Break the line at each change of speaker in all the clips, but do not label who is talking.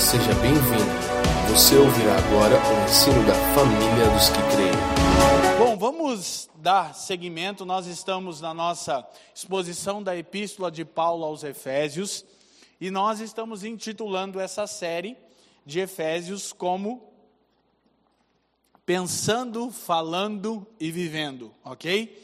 Seja bem-vindo. Você ouvirá agora o ensino da família dos que creem.
Bom, vamos dar seguimento. Nós estamos na nossa exposição da Epístola de Paulo aos Efésios e nós estamos intitulando essa série de Efésios como Pensando, Falando e Vivendo, ok?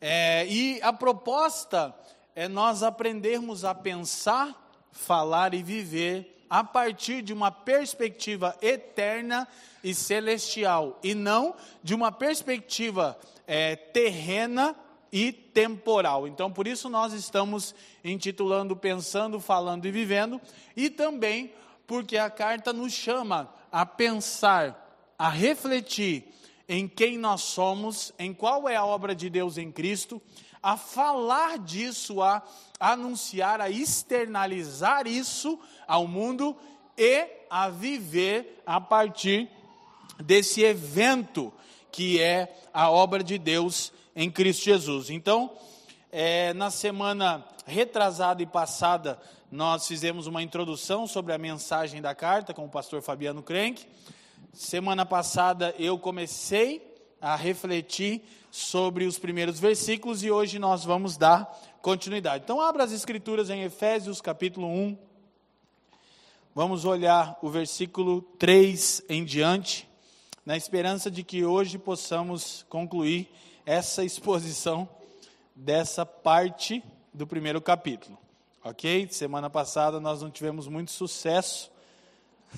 É, e a proposta é nós aprendermos a pensar, falar e viver a partir de uma perspectiva eterna e celestial, e não de uma perspectiva é, terrena e temporal. Então, por isso, nós estamos intitulando Pensando, Falando e Vivendo, e também porque a carta nos chama a pensar, a refletir em quem nós somos, em qual é a obra de Deus em Cristo, a falar disso, a anunciar, a externalizar isso ao mundo e a viver a partir desse evento que é a obra de Deus em Cristo Jesus. Então, é, na semana retrasada e passada, nós fizemos uma introdução sobre a mensagem da carta com o pastor Fabiano Crenck. Semana passada eu comecei a refletir sobre os primeiros versículos e hoje nós vamos dar continuidade. Então, abra as Escrituras em Efésios capítulo 1. Vamos olhar o versículo 3 em diante, na esperança de que hoje possamos concluir essa exposição dessa parte do primeiro capítulo. Ok? Semana passada nós não tivemos muito sucesso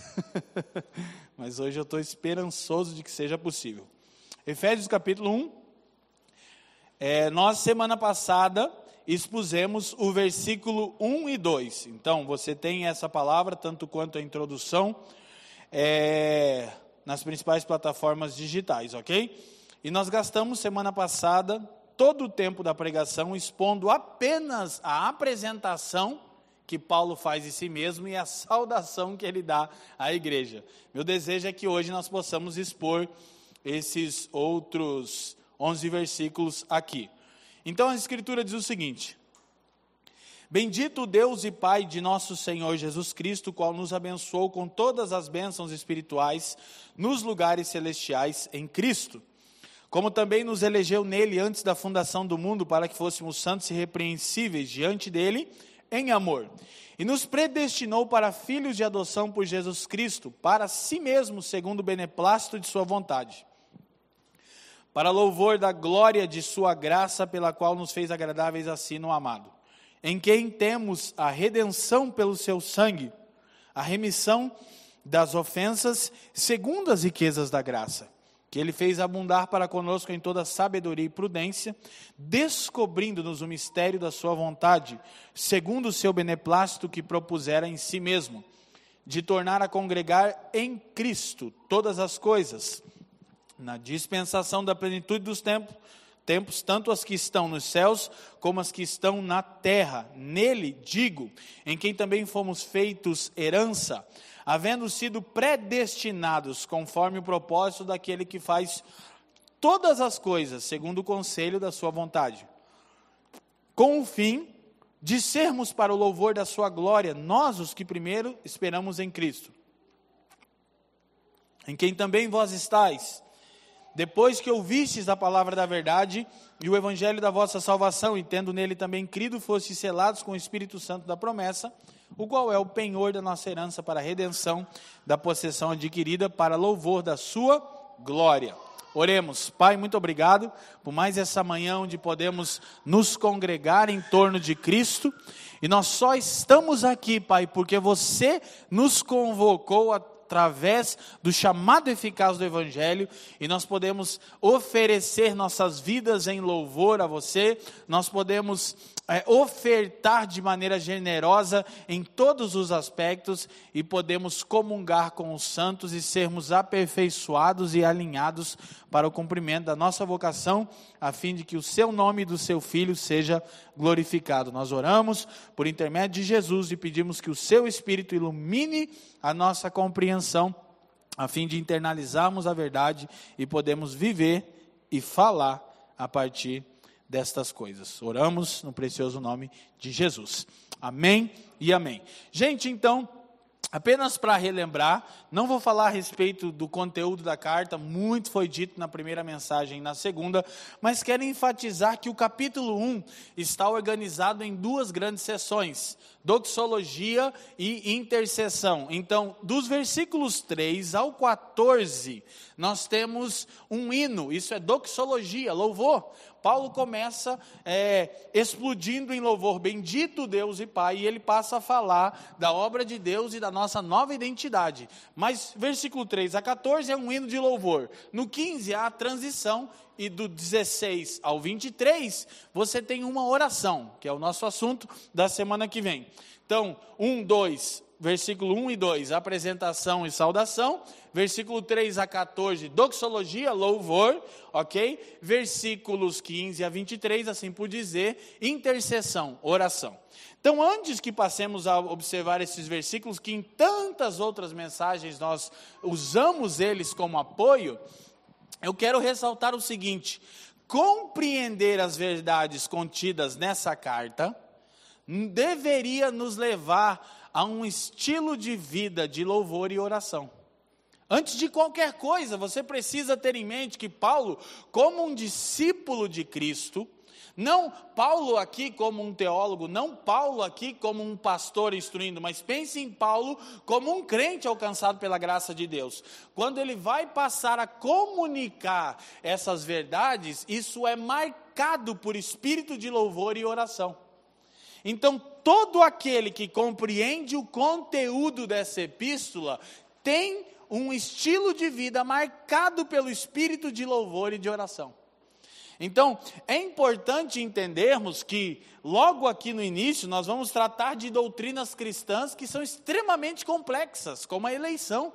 Mas hoje eu estou esperançoso de que seja possível. Efésios capítulo 1. É, nós, semana passada, expusemos o versículo 1 e 2. Então, você tem essa palavra, tanto quanto a introdução, é, nas principais plataformas digitais, ok? E nós gastamos semana passada todo o tempo da pregação expondo apenas a apresentação que Paulo faz de si mesmo e a saudação que ele dá à igreja. Meu desejo é que hoje nós possamos expor esses outros 11 versículos aqui. Então a Escritura diz o seguinte: Bendito Deus e Pai de nosso Senhor Jesus Cristo, qual nos abençoou com todas as bênçãos espirituais nos lugares celestiais em Cristo, como também nos elegeu nele antes da fundação do mundo para que fôssemos santos e repreensíveis diante dele em amor, e nos predestinou para filhos de adoção por Jesus Cristo, para si mesmo, segundo o beneplácito de Sua vontade, para louvor da glória de Sua graça, pela qual nos fez agradáveis assim no amado, em quem temos a redenção pelo Seu sangue, a remissão das ofensas, segundo as riquezas da graça que ele fez abundar para conosco em toda sabedoria e prudência, descobrindo-nos o mistério da sua vontade, segundo o seu beneplácito que propusera em si mesmo, de tornar a congregar em Cristo todas as coisas, na dispensação da plenitude dos tempos, tempos, tanto as que estão nos céus como as que estão na terra. Nele, digo, em quem também fomos feitos herança, havendo sido predestinados conforme o propósito daquele que faz todas as coisas segundo o conselho da sua vontade, com o fim de sermos para o louvor da sua glória, nós os que primeiro esperamos em Cristo, em quem também vós estáis, depois que ouvistes a palavra da verdade e o evangelho da vossa salvação, e tendo nele também crido, fostes selados com o Espírito Santo da promessa, o qual é o penhor da nossa herança para a redenção da possessão adquirida para louvor da sua glória. Oremos, Pai, muito obrigado por mais essa manhã onde podemos nos congregar em torno de Cristo. E nós só estamos aqui, Pai, porque você nos convocou a através do chamado eficaz do Evangelho, e nós podemos oferecer nossas vidas em louvor a você, nós podemos é, ofertar de maneira generosa em todos os aspectos e podemos comungar com os santos e sermos aperfeiçoados e alinhados para o cumprimento da nossa vocação, a fim de que o seu nome e do seu filho seja glorificado. Nós oramos por intermédio de Jesus e pedimos que o seu Espírito ilumine a nossa compreensão, a fim de internalizarmos a verdade e podemos viver e falar a partir de destas coisas. Oramos no precioso nome de Jesus. Amém e amém. Gente, então, Apenas para relembrar, não vou falar a respeito do conteúdo da carta, muito foi dito na primeira mensagem e na segunda, mas quero enfatizar que o capítulo 1 está organizado em duas grandes sessões: doxologia e intercessão. Então, dos versículos 3 ao 14, nós temos um hino, isso é doxologia, louvor. Paulo começa é, explodindo em louvor, bendito Deus e Pai, e ele passa a falar da obra de Deus e da nossa nova identidade. Mas versículo 3 a 14 é um hino de louvor. No 15 há a transição, e do 16 ao 23 você tem uma oração, que é o nosso assunto da semana que vem. Então, 1, 2, versículo 1 e 2, apresentação e saudação. Versículo 3 a 14, doxologia, louvor, ok? Versículos 15 a 23, assim por dizer, intercessão, oração. Então, antes que passemos a observar esses versículos, que em tantas outras mensagens nós usamos eles como apoio, eu quero ressaltar o seguinte: compreender as verdades contidas nessa carta deveria nos levar a um estilo de vida de louvor e oração. Antes de qualquer coisa, você precisa ter em mente que Paulo, como um discípulo de Cristo, não Paulo aqui como um teólogo, não Paulo aqui como um pastor instruindo, mas pense em Paulo como um crente alcançado pela graça de Deus. Quando ele vai passar a comunicar essas verdades, isso é marcado por espírito de louvor e oração. Então, todo aquele que compreende o conteúdo dessa epístola tem um estilo de vida marcado pelo espírito de louvor e de oração. Então, é importante entendermos que, logo aqui no início, nós vamos tratar de doutrinas cristãs que são extremamente complexas, como a eleição.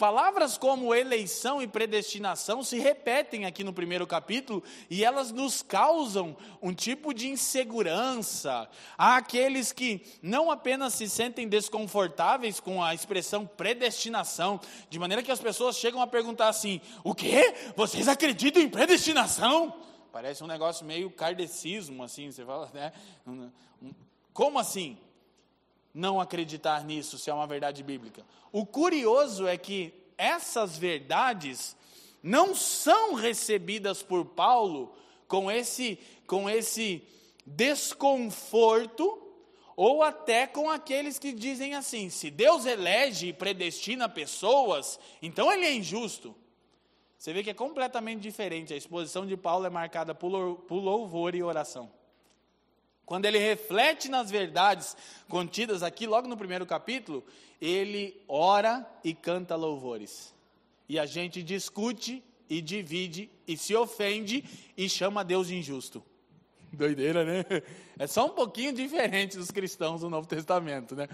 Palavras como eleição e predestinação se repetem aqui no primeiro capítulo e elas nos causam um tipo de insegurança. Há aqueles que não apenas se sentem desconfortáveis com a expressão predestinação, de maneira que as pessoas chegam a perguntar assim: o quê? Vocês acreditam em predestinação? Parece um negócio meio kardecismo, assim, você fala, né? Como assim? Não acreditar nisso, se é uma verdade bíblica. O curioso é que essas verdades não são recebidas por Paulo com esse, com esse desconforto, ou até com aqueles que dizem assim: se Deus elege e predestina pessoas, então ele é injusto. Você vê que é completamente diferente. A exposição de Paulo é marcada por louvor e oração. Quando ele reflete nas verdades contidas aqui, logo no primeiro capítulo, ele ora e canta louvores. E a gente discute e divide e se ofende e chama Deus de injusto. Doideira, né? É só um pouquinho diferente dos cristãos do Novo Testamento, né?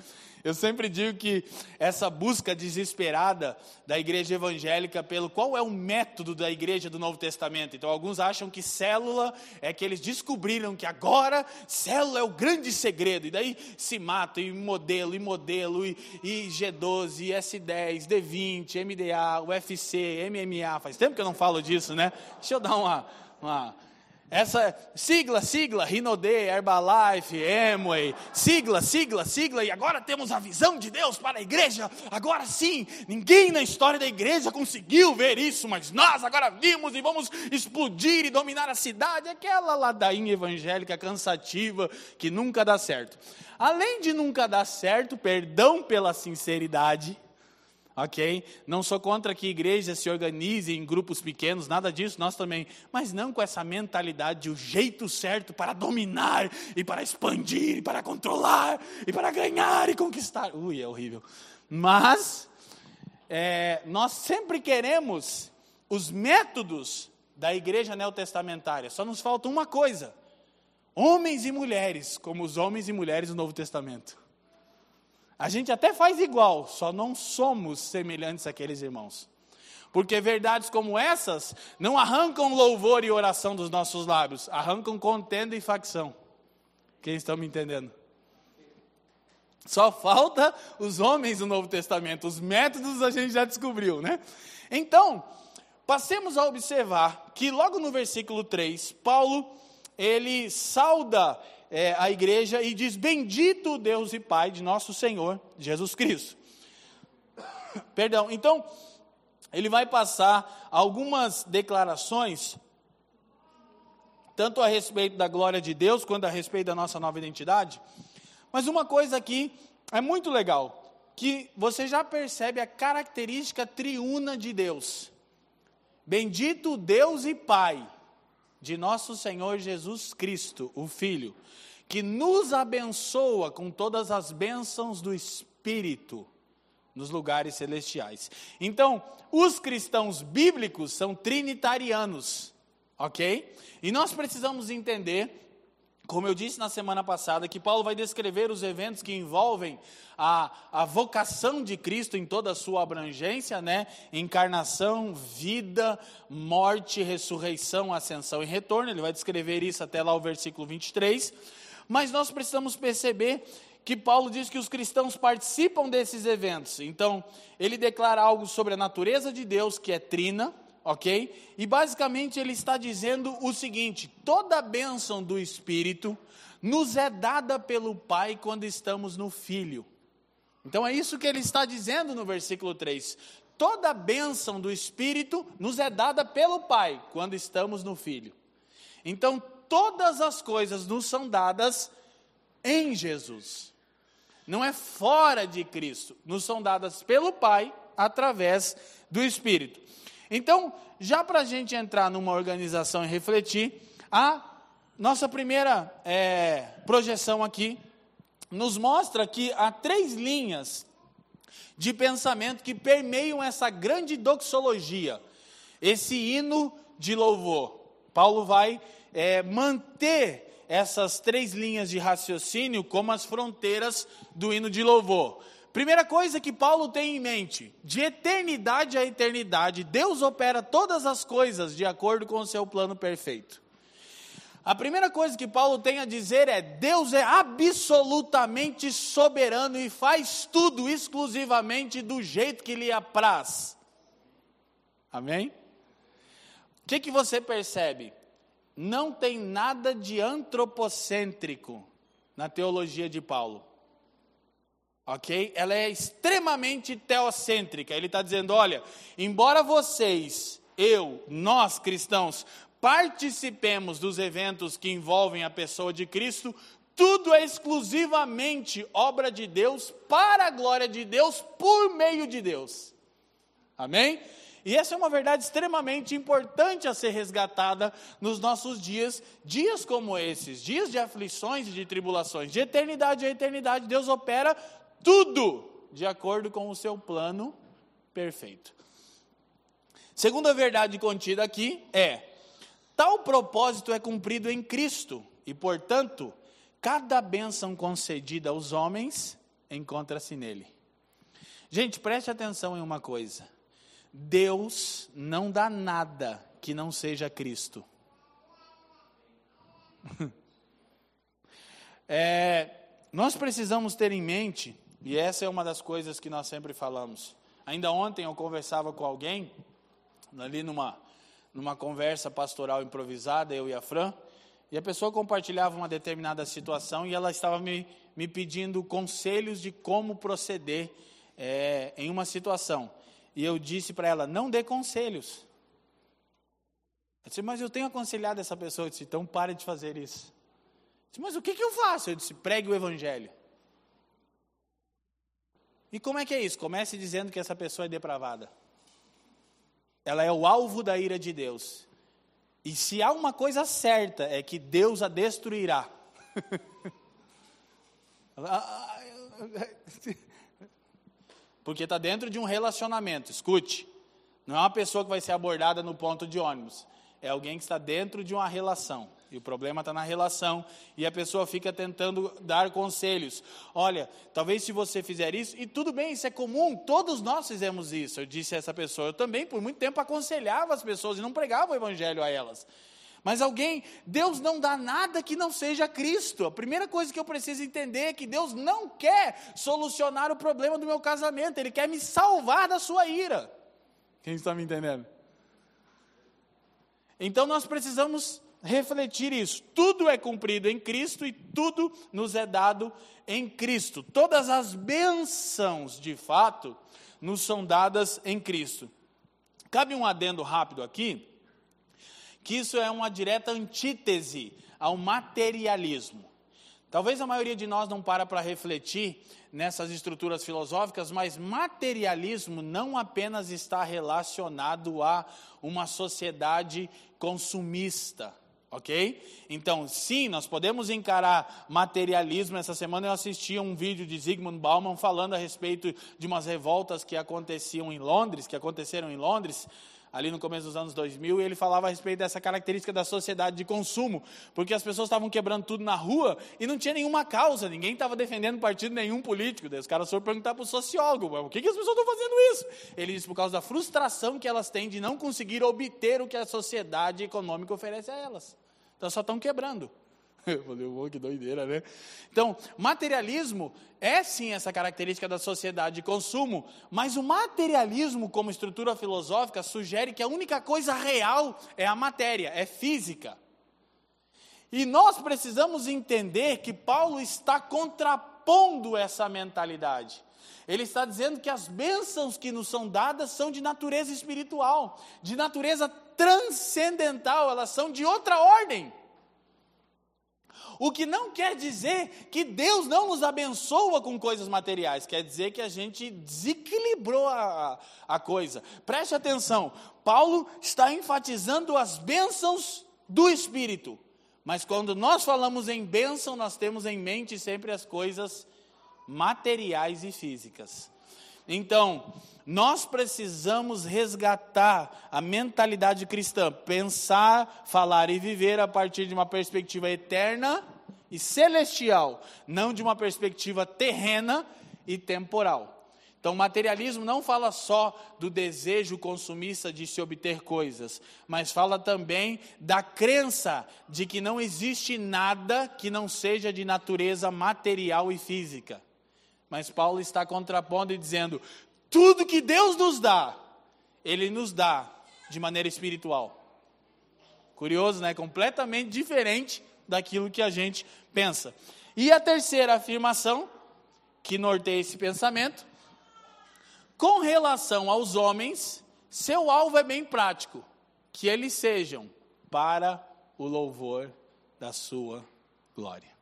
Eu sempre digo que essa busca desesperada da igreja evangélica pelo qual é o método da igreja do Novo Testamento. Então, alguns acham que célula é que eles descobriram que agora célula é o grande segredo. E daí se matam, e modelo, e modelo, e, e G12, S10, D20, MDA, UFC, MMA. Faz tempo que eu não falo disso, né? Deixa eu dar uma. uma essa sigla, sigla, Rinode, Herbalife, Amway, sigla, sigla, sigla, e agora temos a visão de Deus para a igreja. Agora sim, ninguém na história da igreja conseguiu ver isso, mas nós agora vimos e vamos explodir e dominar a cidade. Aquela ladainha evangélica cansativa que nunca dá certo. Além de nunca dar certo, perdão pela sinceridade, ok? Não sou contra que igrejas se organizem em grupos pequenos, nada disso, nós também, mas não com essa mentalidade, o jeito certo para dominar e para expandir e para controlar e para ganhar e conquistar. Ui, é horrível. Mas é, nós sempre queremos os métodos da igreja neotestamentária. Só nos falta uma coisa: homens e mulheres, como os homens e mulheres do Novo Testamento. A gente até faz igual, só não somos semelhantes àqueles irmãos. Porque verdades como essas não arrancam louvor e oração dos nossos lábios, arrancam contenda e facção. Quem estão me entendendo? Só falta os homens do Novo Testamento, os métodos a gente já descobriu, né? Então, passemos a observar que logo no versículo 3, Paulo, ele sauda é, a igreja e diz: Bendito Deus e Pai de nosso Senhor Jesus Cristo. Perdão, então, ele vai passar algumas declarações, tanto a respeito da glória de Deus, quanto a respeito da nossa nova identidade. Mas uma coisa aqui é muito legal, que você já percebe a característica triuna de Deus. Bendito Deus e Pai de nosso Senhor Jesus Cristo, o Filho, que nos abençoa com todas as bênçãos do Espírito nos lugares celestiais. Então, os cristãos bíblicos são trinitarianos, ok? E nós precisamos entender como eu disse na semana passada, que Paulo vai descrever os eventos que envolvem a, a vocação de Cristo em toda a sua abrangência, né? Encarnação, vida, morte, ressurreição, ascensão e retorno. Ele vai descrever isso até lá o versículo 23. Mas nós precisamos perceber que Paulo diz que os cristãos participam desses eventos. Então, ele declara algo sobre a natureza de Deus, que é trina, ok? E basicamente ele está dizendo o seguinte: toda a bênção do Espírito nos é dada pelo Pai quando estamos no Filho. Então é isso que ele está dizendo no versículo 3. Toda a bênção do Espírito nos é dada pelo Pai quando estamos no Filho. Então todas as coisas nos são dadas em Jesus. Não é fora de Cristo, nos são dadas pelo Pai através do Espírito. Então, já para a gente entrar numa organização e refletir, a nossa primeira é, projeção aqui nos mostra que há três linhas de pensamento que permeiam essa grande doxologia, esse hino de louvor. Paulo vai é, manter essas três linhas de raciocínio como as fronteiras do hino de louvor. Primeira coisa que Paulo tem em mente: de eternidade a eternidade, Deus opera todas as coisas de acordo com o seu plano perfeito. A primeira coisa que Paulo tem a dizer é: Deus é absolutamente soberano e faz tudo exclusivamente do jeito que lhe apraz. Amém? O que, que você percebe? Não tem nada de antropocêntrico na teologia de Paulo ok? Ela é extremamente teocêntrica. Ele está dizendo: olha, embora vocês, eu, nós cristãos, participemos dos eventos que envolvem a pessoa de Cristo, tudo é exclusivamente obra de Deus, para a glória de Deus, por meio de Deus. Amém? E essa é uma verdade extremamente importante a ser resgatada nos nossos dias, dias como esses, dias de aflições e de tribulações, de eternidade a eternidade, Deus opera tudo de acordo com o seu plano perfeito. Segunda verdade contida aqui é: tal propósito é cumprido em Cristo, e, portanto, cada bênção concedida aos homens encontra-se nele. Gente, preste atenção em uma coisa: Deus não dá nada que não seja Cristo. é, nós precisamos ter em mente e essa é uma das coisas que nós sempre falamos. Ainda ontem eu conversava com alguém, ali numa, numa conversa pastoral improvisada, eu e a Fran, e a pessoa compartilhava uma determinada situação e ela estava me, me pedindo conselhos de como proceder é, em uma situação. E eu disse para ela: não dê conselhos. Eu disse, mas eu tenho aconselhado essa pessoa. Eu disse, então pare de fazer isso. Eu disse, mas o que, que eu faço? Eu disse, pregue o evangelho. E como é que é isso? Comece dizendo que essa pessoa é depravada. Ela é o alvo da ira de Deus. E se há uma coisa certa, é que Deus a destruirá. Porque está dentro de um relacionamento. Escute, não é uma pessoa que vai ser abordada no ponto de ônibus. É alguém que está dentro de uma relação. E o problema está na relação. E a pessoa fica tentando dar conselhos. Olha, talvez se você fizer isso, e tudo bem, isso é comum, todos nós fizemos isso. Eu disse a essa pessoa, eu também por muito tempo aconselhava as pessoas e não pregava o evangelho a elas. Mas alguém, Deus não dá nada que não seja Cristo. A primeira coisa que eu preciso entender é que Deus não quer solucionar o problema do meu casamento, Ele quer me salvar da sua ira. Quem está me entendendo? Então nós precisamos refletir isso. Tudo é cumprido em Cristo e tudo nos é dado em Cristo. Todas as bênçãos, de fato, nos são dadas em Cristo. Cabe um adendo rápido aqui, que isso é uma direta antítese ao materialismo. Talvez a maioria de nós não para para refletir nessas estruturas filosóficas, mas materialismo não apenas está relacionado a uma sociedade consumista, ok? Então, sim, nós podemos encarar materialismo. Essa semana eu assisti a um vídeo de Zygmunt Bauman falando a respeito de umas revoltas que aconteciam em Londres, que aconteceram em Londres, ali no começo dos anos 2000, e ele falava a respeito dessa característica da sociedade de consumo, porque as pessoas estavam quebrando tudo na rua e não tinha nenhuma causa, ninguém estava defendendo partido nenhum político. Daí os caras foram perguntar para o sociólogo, por que, que as pessoas estão fazendo isso? Ele disse, por causa da frustração que elas têm de não conseguir obter o que a sociedade econômica oferece a elas. Então só estão quebrando. Eu falei, oh, que doideira, né? Então, materialismo é sim essa característica da sociedade de consumo, mas o materialismo, como estrutura filosófica, sugere que a única coisa real é a matéria, é física. E nós precisamos entender que Paulo está contrapondo essa mentalidade. Ele está dizendo que as bênçãos que nos são dadas são de natureza espiritual, de natureza transcendental, elas são de outra ordem. O que não quer dizer que Deus não nos abençoa com coisas materiais, quer dizer que a gente desequilibrou a, a coisa. Preste atenção, Paulo está enfatizando as bênçãos do Espírito, mas quando nós falamos em bênção, nós temos em mente sempre as coisas materiais e físicas. Então, nós precisamos resgatar a mentalidade cristã, pensar, falar e viver a partir de uma perspectiva eterna e celestial, não de uma perspectiva terrena e temporal. Então, o materialismo não fala só do desejo consumista de se obter coisas, mas fala também da crença de que não existe nada que não seja de natureza material e física. Mas Paulo está contrapondo e dizendo: tudo que Deus nos dá, Ele nos dá de maneira espiritual. Curioso, né? Completamente diferente daquilo que a gente pensa. E a terceira afirmação, que norteia esse pensamento, com relação aos homens, seu alvo é bem prático: que eles sejam para o louvor da sua glória.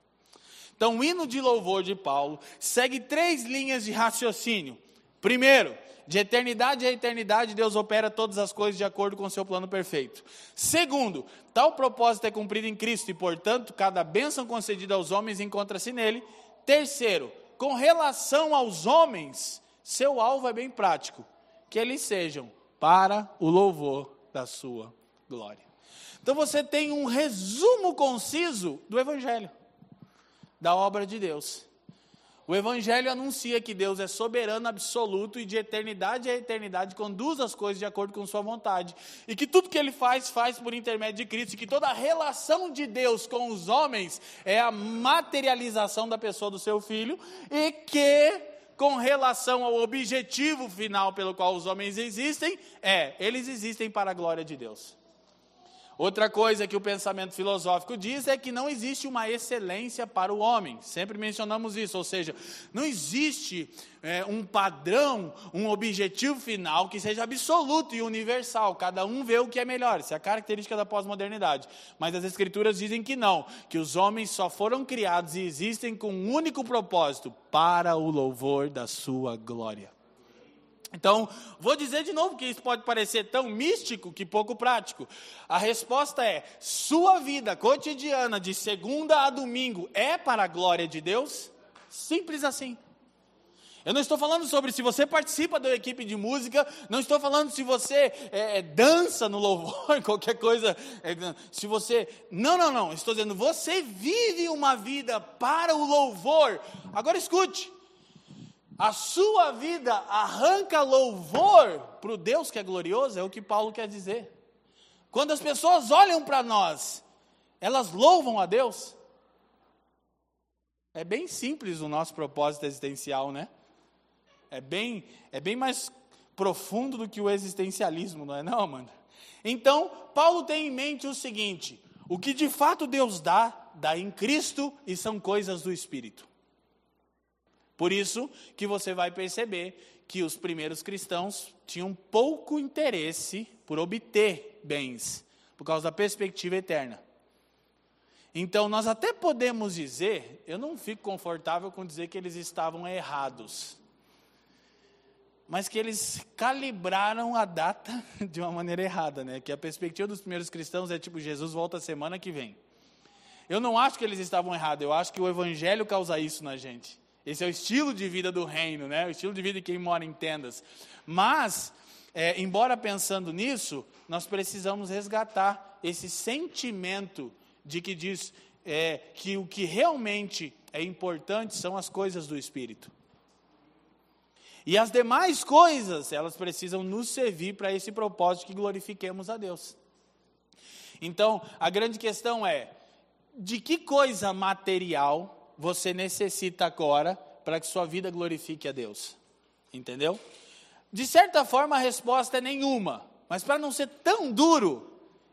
Então, o hino de louvor de Paulo segue três linhas de raciocínio. Primeiro, de eternidade a eternidade, Deus opera todas as coisas de acordo com o seu plano perfeito. Segundo, tal propósito é cumprido em Cristo e, portanto, cada bênção concedida aos homens encontra-se nele. Terceiro, com relação aos homens, seu alvo é bem prático: que eles sejam para o louvor da sua glória. Então você tem um resumo conciso do Evangelho da obra de Deus. O Evangelho anuncia que Deus é soberano absoluto e de eternidade a eternidade conduz as coisas de acordo com Sua vontade. E que tudo que Ele faz, faz por intermédio de Cristo. E que toda a relação de Deus com os homens é a materialização da pessoa do Seu Filho. E que, com relação ao objetivo final pelo qual os homens existem, é, eles existem para a glória de Deus. Outra coisa que o pensamento filosófico diz é que não existe uma excelência para o homem. Sempre mencionamos isso, ou seja, não existe é, um padrão, um objetivo final que seja absoluto e universal. Cada um vê o que é melhor. Isso é a característica da pós-modernidade. Mas as escrituras dizem que não, que os homens só foram criados e existem com um único propósito: para o louvor da sua glória. Então, vou dizer de novo que isso pode parecer tão místico que pouco prático. A resposta é: sua vida cotidiana, de segunda a domingo, é para a glória de Deus? Simples assim. Eu não estou falando sobre se você participa da equipe de música, não estou falando se você é, é dança no louvor, qualquer coisa. É, se você. Não, não, não. Estou dizendo, você vive uma vida para o louvor. Agora escute a sua vida arranca louvor para o Deus que é glorioso, é o que Paulo quer dizer. Quando as pessoas olham para nós, elas louvam a Deus. É bem simples o nosso propósito existencial, né? É bem, é bem mais profundo do que o existencialismo, não é não, mano? Então, Paulo tem em mente o seguinte: O que de fato Deus dá, dá em Cristo e são coisas do Espírito. Por isso que você vai perceber que os primeiros cristãos tinham pouco interesse por obter bens, por causa da perspectiva eterna. Então, nós até podemos dizer, eu não fico confortável com dizer que eles estavam errados, mas que eles calibraram a data de uma maneira errada, né? Que a perspectiva dos primeiros cristãos é tipo, Jesus volta semana que vem. Eu não acho que eles estavam errados, eu acho que o evangelho causa isso na gente. Esse é o estilo de vida do reino, né? O estilo de vida de quem mora em tendas. Mas, é, embora pensando nisso, nós precisamos resgatar esse sentimento de que diz é, que o que realmente é importante são as coisas do Espírito. E as demais coisas, elas precisam nos servir para esse propósito que glorifiquemos a Deus. Então, a grande questão é: de que coisa material você necessita agora para que sua vida glorifique a Deus? Entendeu? De certa forma, a resposta é nenhuma. Mas para não ser tão duro,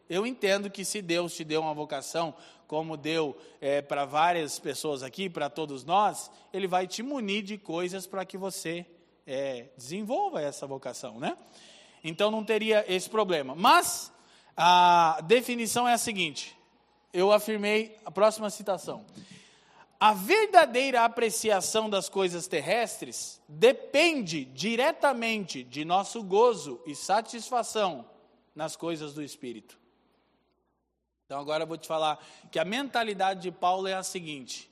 eu entendo que se Deus te deu uma vocação, como deu é, para várias pessoas aqui, para todos nós, Ele vai te munir de coisas para que você é, desenvolva essa vocação, né? Então não teria esse problema. Mas a definição é a seguinte: eu afirmei a próxima citação. A verdadeira apreciação das coisas terrestres depende diretamente de nosso gozo e satisfação nas coisas do Espírito. Então agora eu vou te falar que a mentalidade de Paulo é a seguinte: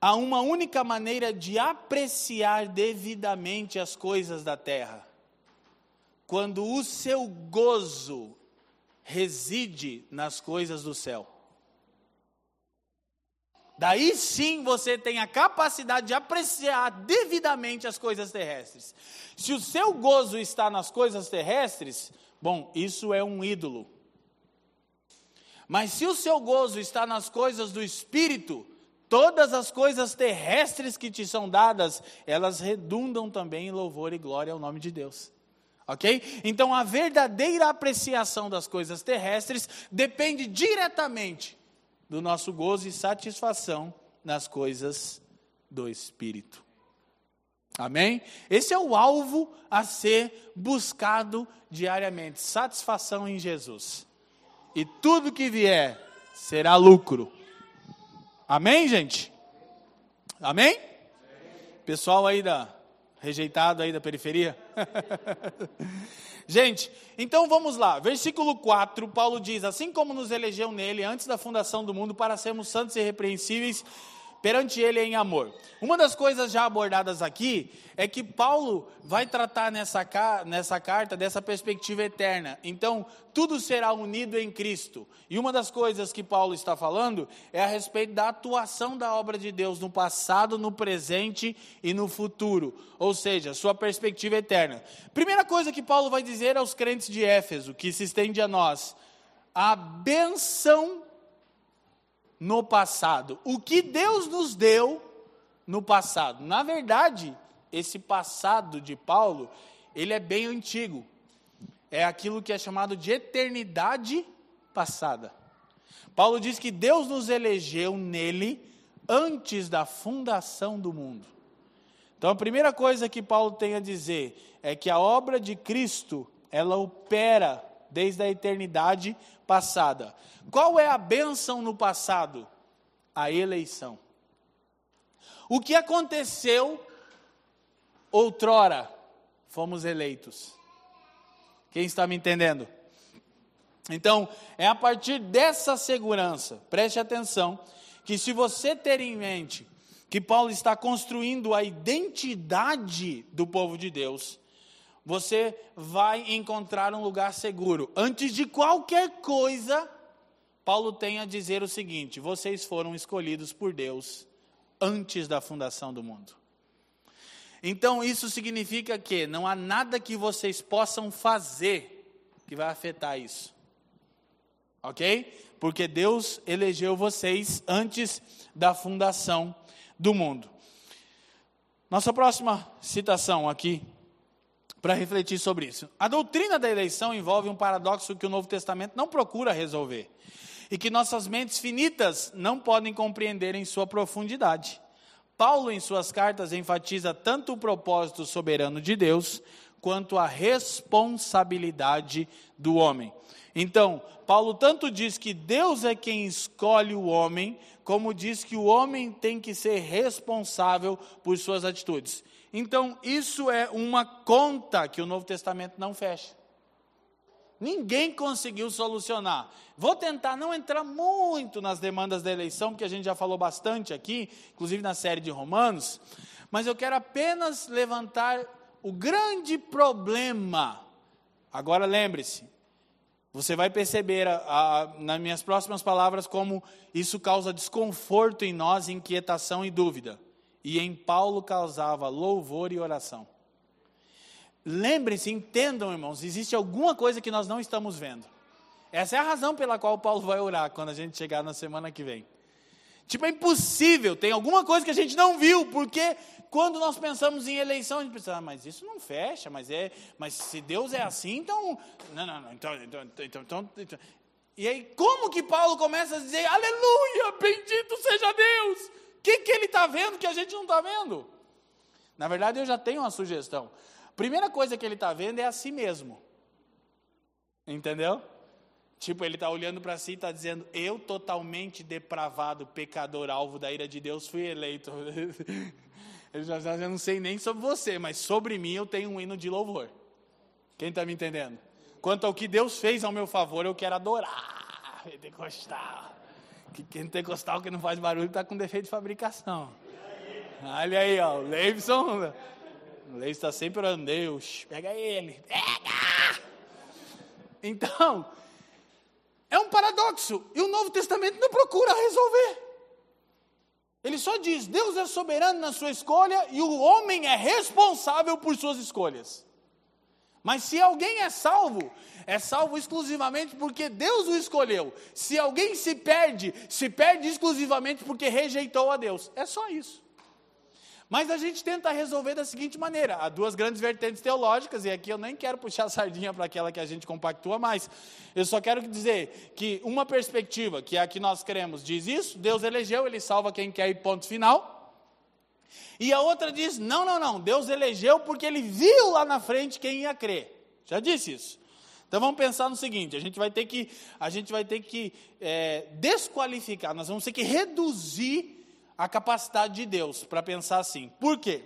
há uma única maneira de apreciar devidamente as coisas da terra. Quando o seu gozo reside nas coisas do céu. Daí sim você tem a capacidade de apreciar devidamente as coisas terrestres. Se o seu gozo está nas coisas terrestres, bom, isso é um ídolo. Mas se o seu gozo está nas coisas do espírito, todas as coisas terrestres que te são dadas, elas redundam também em louvor e glória ao nome de Deus. Ok? Então a verdadeira apreciação das coisas terrestres depende diretamente do nosso gozo e satisfação nas coisas do Espírito. Amém? Esse é o alvo a ser buscado diariamente: satisfação em Jesus e tudo que vier será lucro. Amém, gente? Amém? Pessoal aí da rejeitado aí da periferia. gente, então vamos lá. Versículo 4, Paulo diz: Assim como nos elegeu nele antes da fundação do mundo para sermos santos e irrepreensíveis perante ele em amor. Uma das coisas já abordadas aqui é que Paulo vai tratar nessa, nessa carta dessa perspectiva eterna. Então, tudo será unido em Cristo. E uma das coisas que Paulo está falando é a respeito da atuação da obra de Deus no passado, no presente e no futuro. Ou seja, sua perspectiva eterna. Primeira coisa que Paulo vai dizer aos crentes de Éfeso, que se estende a nós: a benção no passado. O que Deus nos deu no passado. Na verdade, esse passado de Paulo, ele é bem antigo. É aquilo que é chamado de eternidade passada. Paulo diz que Deus nos elegeu nele antes da fundação do mundo. Então a primeira coisa que Paulo tem a dizer é que a obra de Cristo, ela opera desde a eternidade passada. Qual é a bênção no passado? A eleição. O que aconteceu outrora? Fomos eleitos. Quem está me entendendo? Então, é a partir dessa segurança, preste atenção, que se você ter em mente que Paulo está construindo a identidade do povo de Deus, você vai encontrar um lugar seguro. Antes de qualquer coisa, Paulo tem a dizer o seguinte: vocês foram escolhidos por Deus antes da fundação do mundo. Então isso significa que não há nada que vocês possam fazer que vai afetar isso. Ok? Porque Deus elegeu vocês antes da fundação do mundo. Nossa próxima citação aqui para refletir sobre isso. A doutrina da eleição envolve um paradoxo que o Novo Testamento não procura resolver e que nossas mentes finitas não podem compreender em sua profundidade. Paulo, em suas cartas, enfatiza tanto o propósito soberano de Deus, quanto a responsabilidade do homem. Então, Paulo tanto diz que Deus é quem escolhe o homem, como diz que o homem tem que ser responsável por suas atitudes. Então, isso é uma conta que o Novo Testamento não fecha. Ninguém conseguiu solucionar. Vou tentar não entrar muito nas demandas da eleição, porque a gente já falou bastante aqui, inclusive na série de Romanos, mas eu quero apenas levantar o grande problema. Agora lembre-se, você vai perceber a, a, nas minhas próximas palavras como isso causa desconforto em nós, inquietação e dúvida. E em Paulo causava louvor e oração. Lembrem-se, entendam, irmãos, existe alguma coisa que nós não estamos vendo. Essa é a razão pela qual Paulo vai orar quando a gente chegar na semana que vem. Tipo, é impossível, tem alguma coisa que a gente não viu, porque quando nós pensamos em eleição, a gente pensa, ah, mas isso não fecha, mas é, mas se Deus é assim, então. Não, não, não, então, então, então, então, então. E aí, como que Paulo começa a dizer, aleluia, bendito seja Deus? Que, que ele está vendo que a gente não está vendo? Na verdade, eu já tenho uma sugestão. Primeira coisa que ele está vendo é a si mesmo. Entendeu? Tipo, ele está olhando para si e está dizendo: Eu, totalmente depravado, pecador, alvo da ira de Deus, fui eleito. ele já está dizendo: Não sei nem sobre você, mas sobre mim eu tenho um hino de louvor. Quem está me entendendo? Quanto ao que Deus fez ao meu favor, eu quero adorar. Pentecostal. Que pentecostal que não faz barulho está com defeito de fabricação. Olha aí, ó, o Leivson o Leite está sempre orando, Deus, pega ele, pega! Então, é um paradoxo. E o Novo Testamento não procura resolver. Ele só diz: Deus é soberano na sua escolha e o homem é responsável por suas escolhas. Mas se alguém é salvo, é salvo exclusivamente porque Deus o escolheu. Se alguém se perde, se perde exclusivamente porque rejeitou a Deus. É só isso. Mas a gente tenta resolver da seguinte maneira: há duas grandes vertentes teológicas, e aqui eu nem quero puxar a sardinha para aquela que a gente compactua mais. Eu só quero dizer que uma perspectiva, que é a que nós queremos, diz isso: Deus elegeu, ele salva quem quer e ponto final. E a outra diz: não, não, não, Deus elegeu porque ele viu lá na frente quem ia crer. Já disse isso. Então vamos pensar no seguinte: a gente vai ter que, a gente vai ter que é, desqualificar, nós vamos ter que reduzir a capacidade de Deus para pensar assim. Por quê?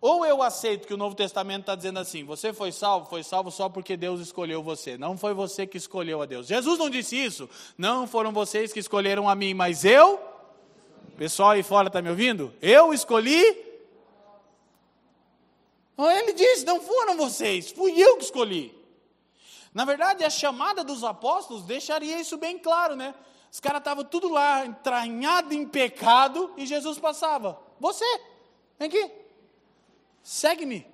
Ou eu aceito que o Novo Testamento está dizendo assim: você foi salvo, foi salvo só porque Deus escolheu você. Não foi você que escolheu a Deus. Jesus não disse isso. Não foram vocês que escolheram a mim, mas eu. Pessoal aí fora está me ouvindo? Eu escolhi. Ele disse: não foram vocês, fui eu que escolhi. Na verdade, a chamada dos apóstolos deixaria isso bem claro, né? Os caras estavam tudo lá, entranhado em pecado, e Jesus passava. Você, vem aqui, segue-me.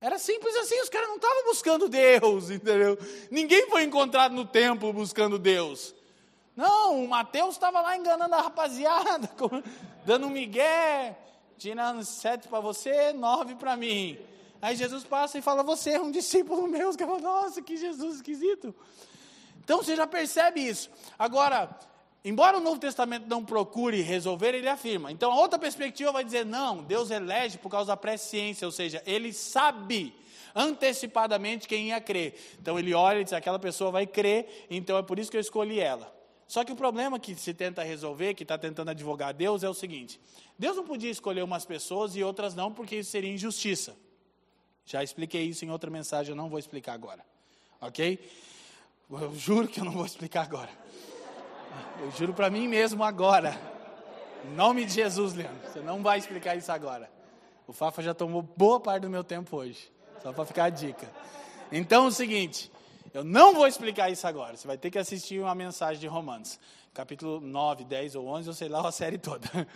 Era simples assim, os caras não estavam buscando Deus, entendeu? Ninguém foi encontrado no templo buscando Deus. Não, o Mateus estava lá enganando a rapaziada, dando um migué, tirando sete para você, nove para mim. Aí Jesus passa e fala, você é um discípulo meu. Os caras nossa, que Jesus esquisito. Então você já percebe isso. Agora, embora o Novo Testamento não procure resolver, ele afirma. Então a outra perspectiva vai dizer: não, Deus elege por causa da presciência, ou seja, ele sabe antecipadamente quem ia crer. Então ele olha e diz: aquela pessoa vai crer, então é por isso que eu escolhi ela. Só que o problema que se tenta resolver, que está tentando advogar Deus, é o seguinte: Deus não podia escolher umas pessoas e outras não, porque isso seria injustiça. Já expliquei isso em outra mensagem, eu não vou explicar agora. Ok? Eu juro que eu não vou explicar agora. Eu juro para mim mesmo agora. Em nome de Jesus, Leandro. Você não vai explicar isso agora. O Fafa já tomou boa parte do meu tempo hoje. Só para ficar a dica. Então é o seguinte. Eu não vou explicar isso agora. Você vai ter que assistir uma mensagem de Romanos. Capítulo 9, 10 ou 11, eu sei lá a série toda.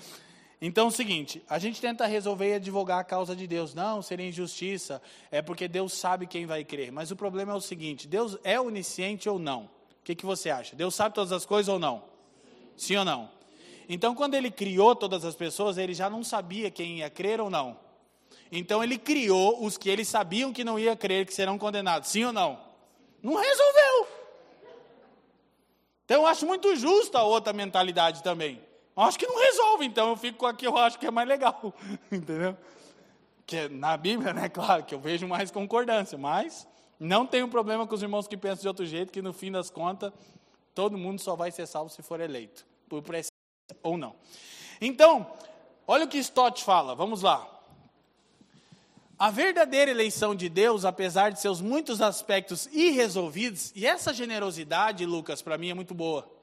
Então é o seguinte, a gente tenta resolver e advogar a causa de Deus. Não, seria injustiça, é porque Deus sabe quem vai crer. Mas o problema é o seguinte, Deus é onisciente ou não? O que, que você acha? Deus sabe todas as coisas ou não? Sim ou não? Então, quando ele criou todas as pessoas, ele já não sabia quem ia crer ou não? Então ele criou os que eles sabiam que não ia crer que serão condenados. Sim ou não? Não resolveu. Então eu acho muito justa a outra mentalidade também. Eu acho que não resolve, então eu fico com a que eu acho que é mais legal. Entendeu? Que na Bíblia, né, claro, que eu vejo mais concordância, mas não tenho problema com os irmãos que pensam de outro jeito, que no fim das contas, todo mundo só vai ser salvo se for eleito, por presença ou não. Então, olha o que Stott fala, vamos lá. A verdadeira eleição de Deus, apesar de seus muitos aspectos irresolvidos, e essa generosidade, Lucas, para mim é muito boa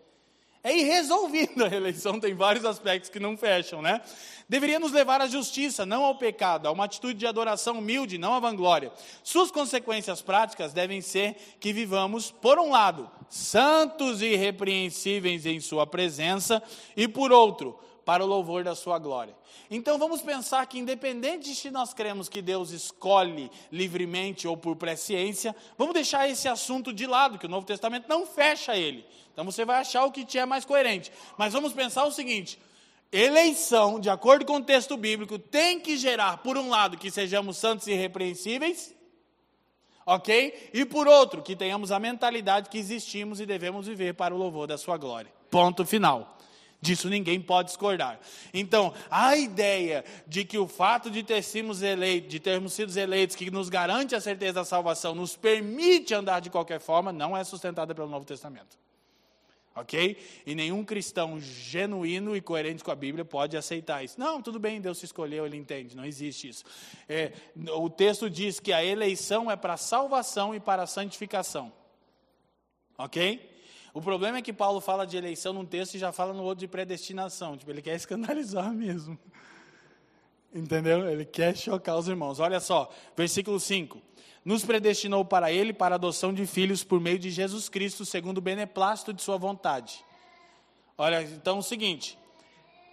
é irresolvida. A eleição tem vários aspectos que não fecham, né? Deveria nos levar à justiça, não ao pecado, a uma atitude de adoração humilde, não à vanglória. Suas consequências práticas devem ser que vivamos, por um lado, santos e irrepreensíveis em Sua presença, e por outro, para o louvor da Sua glória. Então vamos pensar que, independente de se nós cremos que Deus escolhe livremente ou por presciência, vamos deixar esse assunto de lado, que o Novo Testamento não fecha ele. Então você vai achar o que te é mais coerente. Mas vamos pensar o seguinte: eleição, de acordo com o texto bíblico, tem que gerar, por um lado, que sejamos santos e irrepreensíveis, ok? E por outro, que tenhamos a mentalidade que existimos e devemos viver para o louvor da sua glória. Ponto final. Disso ninguém pode discordar. Então, a ideia de que o fato de, ter eleitos, de termos sido eleitos, que nos garante a certeza da salvação, nos permite andar de qualquer forma, não é sustentada pelo Novo Testamento ok? E nenhum cristão genuíno e coerente com a Bíblia pode aceitar isso. Não, tudo bem, Deus se escolheu, ele entende, não existe isso. É, o texto diz que a eleição é para salvação e para santificação, ok? O problema é que Paulo fala de eleição num texto e já fala no outro de predestinação, tipo, ele quer escandalizar mesmo. Entendeu? Ele quer chocar os irmãos. Olha só, versículo 5 nos predestinou para Ele para adoção de filhos por meio de Jesus Cristo, segundo o beneplácito de Sua vontade. Olha, então é o seguinte: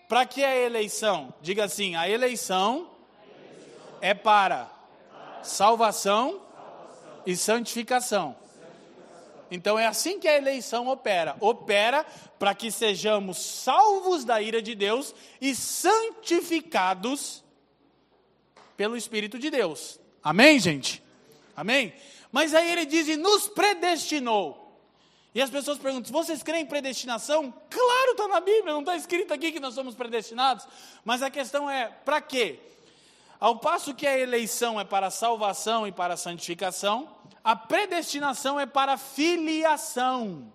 para que a eleição? Diga assim: a eleição é para salvação e santificação. Então é assim que a eleição opera. Opera para que sejamos salvos da ira de Deus e santificados pelo Espírito de Deus. Amém, gente? Amém? Mas aí ele diz: e nos predestinou. E as pessoas perguntam: vocês creem em predestinação? Claro, está na Bíblia, não está escrito aqui que nós somos predestinados. Mas a questão é: para quê? Ao passo que a eleição é para salvação e para santificação, a predestinação é para filiação.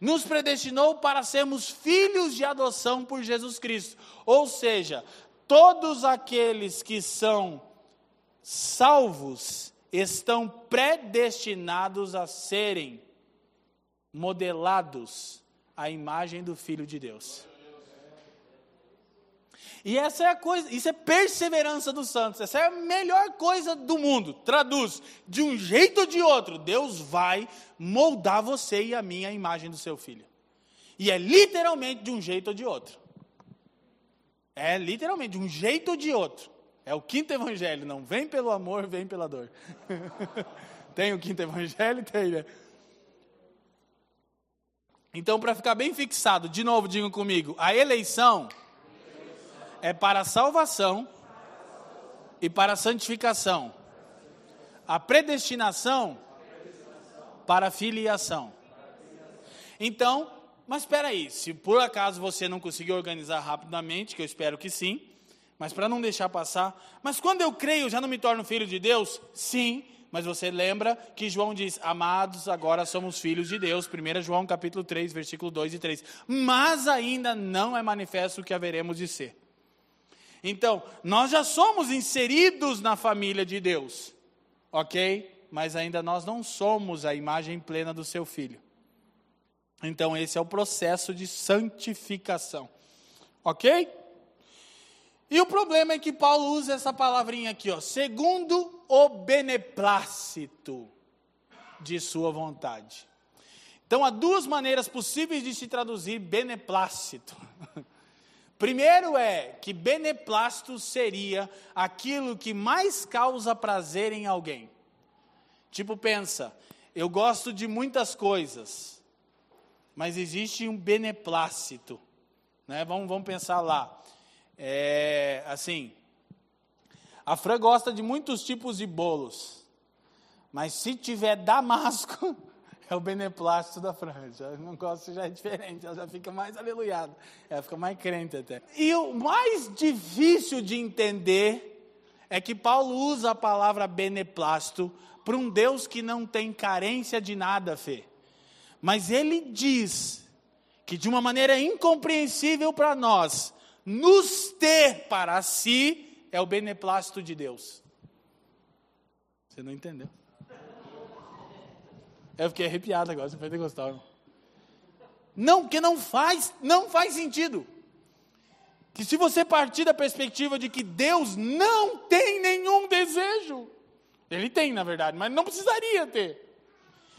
Nos predestinou para sermos filhos de adoção por Jesus Cristo. Ou seja, todos aqueles que são salvos estão predestinados a serem modelados à imagem do Filho de Deus. E essa é a coisa, isso é perseverança dos santos, essa é a melhor coisa do mundo. Traduz, de um jeito ou de outro, Deus vai moldar você e a minha imagem do seu filho. E é literalmente de um jeito ou de outro. É literalmente de um jeito ou de outro. É o quinto evangelho, não vem pelo amor, vem pela dor. tem o quinto evangelho? Tem, né? Então, para ficar bem fixado, de novo, digam comigo: a eleição é para a salvação e para a santificação. A predestinação para a filiação. Então, mas espera aí, se por acaso você não conseguir organizar rapidamente, que eu espero que sim, mas para não deixar passar, mas quando eu creio, já não me torno filho de Deus? Sim, mas você lembra que João diz: "Amados, agora somos filhos de Deus", 1 João capítulo 3, versículo 2 e 3. Mas ainda não é manifesto o que haveremos de ser. Então, nós já somos inseridos na família de Deus. OK? Mas ainda nós não somos a imagem plena do seu filho. Então, esse é o processo de santificação. OK? E o problema é que Paulo usa essa palavrinha aqui, ó, segundo o beneplácito de sua vontade. Então há duas maneiras possíveis de se traduzir beneplácito. Primeiro é que beneplácito seria aquilo que mais causa prazer em alguém. Tipo, pensa, eu gosto de muitas coisas, mas existe um beneplácito. Né? Vamos, vamos pensar lá. É, assim, A Fran gosta de muitos tipos de bolos. Mas se tiver damasco, é o beneplácito da Fran. Já não gosto, já é diferente. Ela já fica mais aleluiada. Ela fica mais crente até. E o mais difícil de entender é que Paulo usa a palavra beneplácito para um Deus que não tem carência de nada, Fê. Mas ele diz que de uma maneira incompreensível para nós, nos ter para si é o beneplácito de Deus. Você não entendeu? Eu fiquei arrepiado agora, você vai ter gostado. Não, porque não faz, não faz sentido. Que se você partir da perspectiva de que Deus não tem nenhum desejo, ele tem, na verdade, mas não precisaria ter.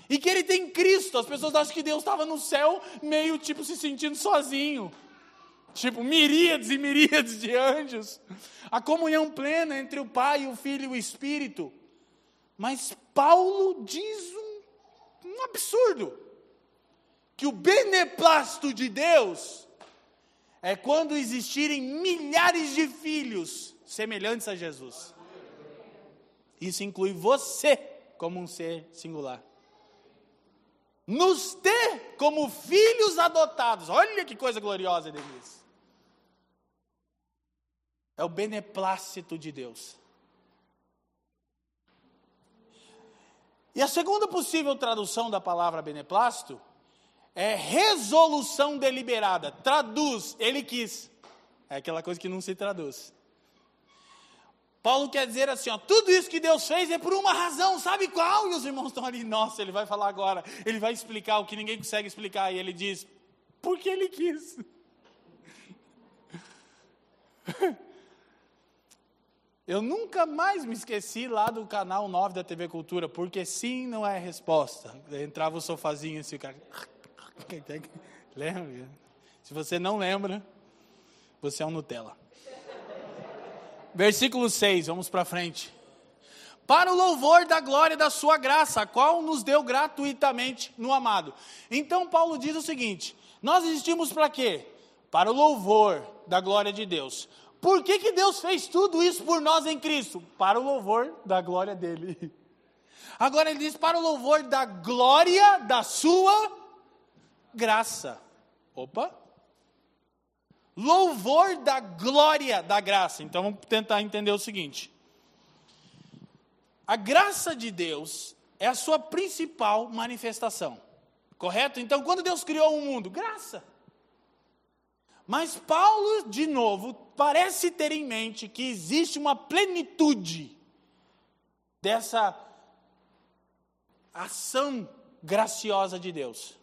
E que ele tem Cristo. As pessoas acham que Deus estava no céu, meio tipo se sentindo sozinho. Tipo, miríades e miríades de anjos. A comunhão plena entre o Pai, o Filho e o Espírito. Mas Paulo diz um, um absurdo: que o beneplácito de Deus é quando existirem milhares de filhos semelhantes a Jesus. Isso inclui você como um ser singular. Nos ter como filhos adotados. Olha que coisa gloriosa, Denise. É o beneplácito de Deus. E a segunda possível tradução da palavra beneplácito é resolução deliberada. Traduz, ele quis. É aquela coisa que não se traduz. Paulo quer dizer assim, ó, tudo isso que Deus fez é por uma razão, sabe qual? E os irmãos estão ali, nossa, ele vai falar agora, ele vai explicar o que ninguém consegue explicar, e ele diz, porque ele quis. Eu nunca mais me esqueci lá do canal 9 da TV Cultura, porque sim não é resposta. Entrava o sofazinho assim, o cara. Lembra? Se você não lembra, você é um Nutella. Versículo 6, vamos para frente. Para o louvor da glória da sua graça, a qual nos deu gratuitamente no amado. Então Paulo diz o seguinte: nós existimos para quê? Para o louvor da glória de Deus. Por que, que Deus fez tudo isso por nós em Cristo? Para o louvor da glória dele. Agora ele diz para o louvor da glória da sua graça. Opa! Louvor da glória da graça. Então vamos tentar entender o seguinte: a graça de Deus é a sua principal manifestação, correto? Então quando Deus criou o mundo, graça. Mas Paulo, de novo, parece ter em mente que existe uma plenitude dessa ação graciosa de Deus.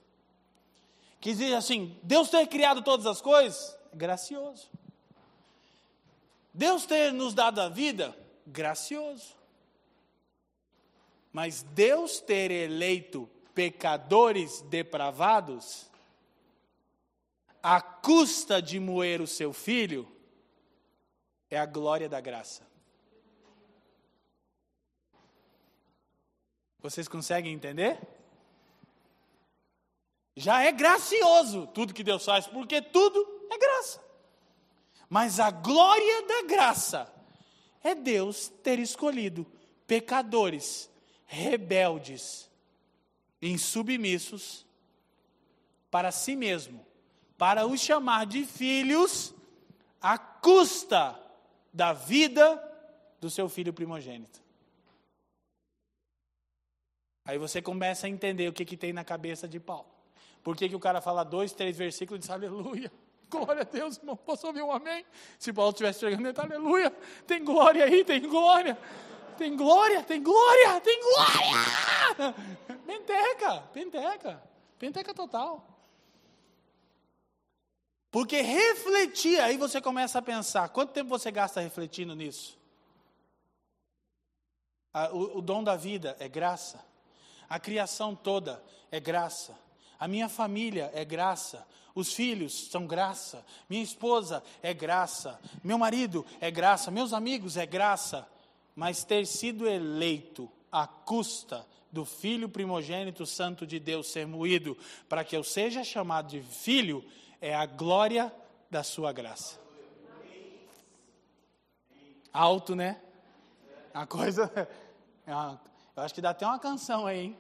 Que diz assim: Deus ter criado todas as coisas, gracioso. Deus ter nos dado a vida, gracioso. Mas Deus ter eleito pecadores depravados, à custa de moer o seu filho, é a glória da graça. Vocês conseguem entender? Já é gracioso tudo que Deus faz, porque tudo é graça. Mas a glória da graça é Deus ter escolhido pecadores, rebeldes, insubmissos para si mesmo para os chamar de filhos à custa da vida do seu filho primogênito. Aí você começa a entender o que, que tem na cabeça de Paulo. Por que, que o cara fala dois, três versículos e diz aleluia? Glória a Deus, irmão. Posso ouvir um amém? Se Paulo estivesse chegando, ele aleluia. Tem glória aí, tem glória. Tem glória, tem glória, tem glória. Penteca, penteca. Penteca total. Porque refletir, aí você começa a pensar: quanto tempo você gasta refletindo nisso? o, dom da vida é graça, a criação toda é graça, a minha família é graça, os filhos são graça, minha esposa é graça, meu marido é graça, meus amigos é graça, mas ter sido eleito à custa do filho primogênito santo de Deus ser moído, para que eu seja chamado de filho, é a glória da sua graça. Alto, né? A coisa. É uma, eu acho que dá até uma canção aí, hein?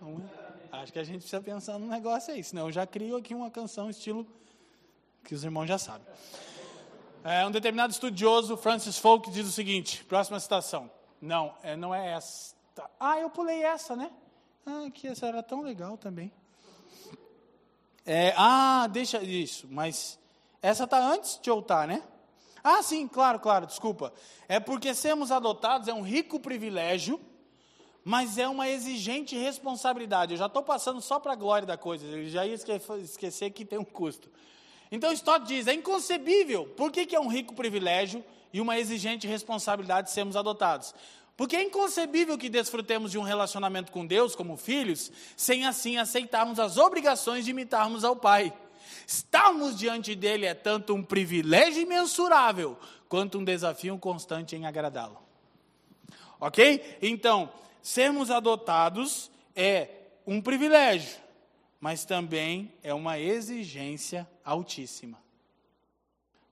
Acho que a gente precisa pensar num negócio aí, senão eu já crio aqui uma canção estilo que os irmãos já sabem. É, um determinado estudioso, Francis Folk, diz o seguinte: próxima citação. Não, é, não é essa. Ah, eu pulei essa, né? Ah, que essa era tão legal também. É, ah, deixa isso, mas essa está antes de eu estar, né? Ah, sim, claro, claro, desculpa. É porque sermos adotados é um rico privilégio, mas é uma exigente responsabilidade. Eu já estou passando só para a glória da coisa, eu já ia esquecer que tem um custo. Então Stott diz: é inconcebível. Por que, que é um rico privilégio e uma exigente responsabilidade sermos adotados? Porque é inconcebível que desfrutemos de um relacionamento com Deus como filhos, sem assim aceitarmos as obrigações de imitarmos ao Pai. Estarmos diante dele é tanto um privilégio imensurável, quanto um desafio constante em agradá-lo. Ok? Então, sermos adotados é um privilégio, mas também é uma exigência altíssima.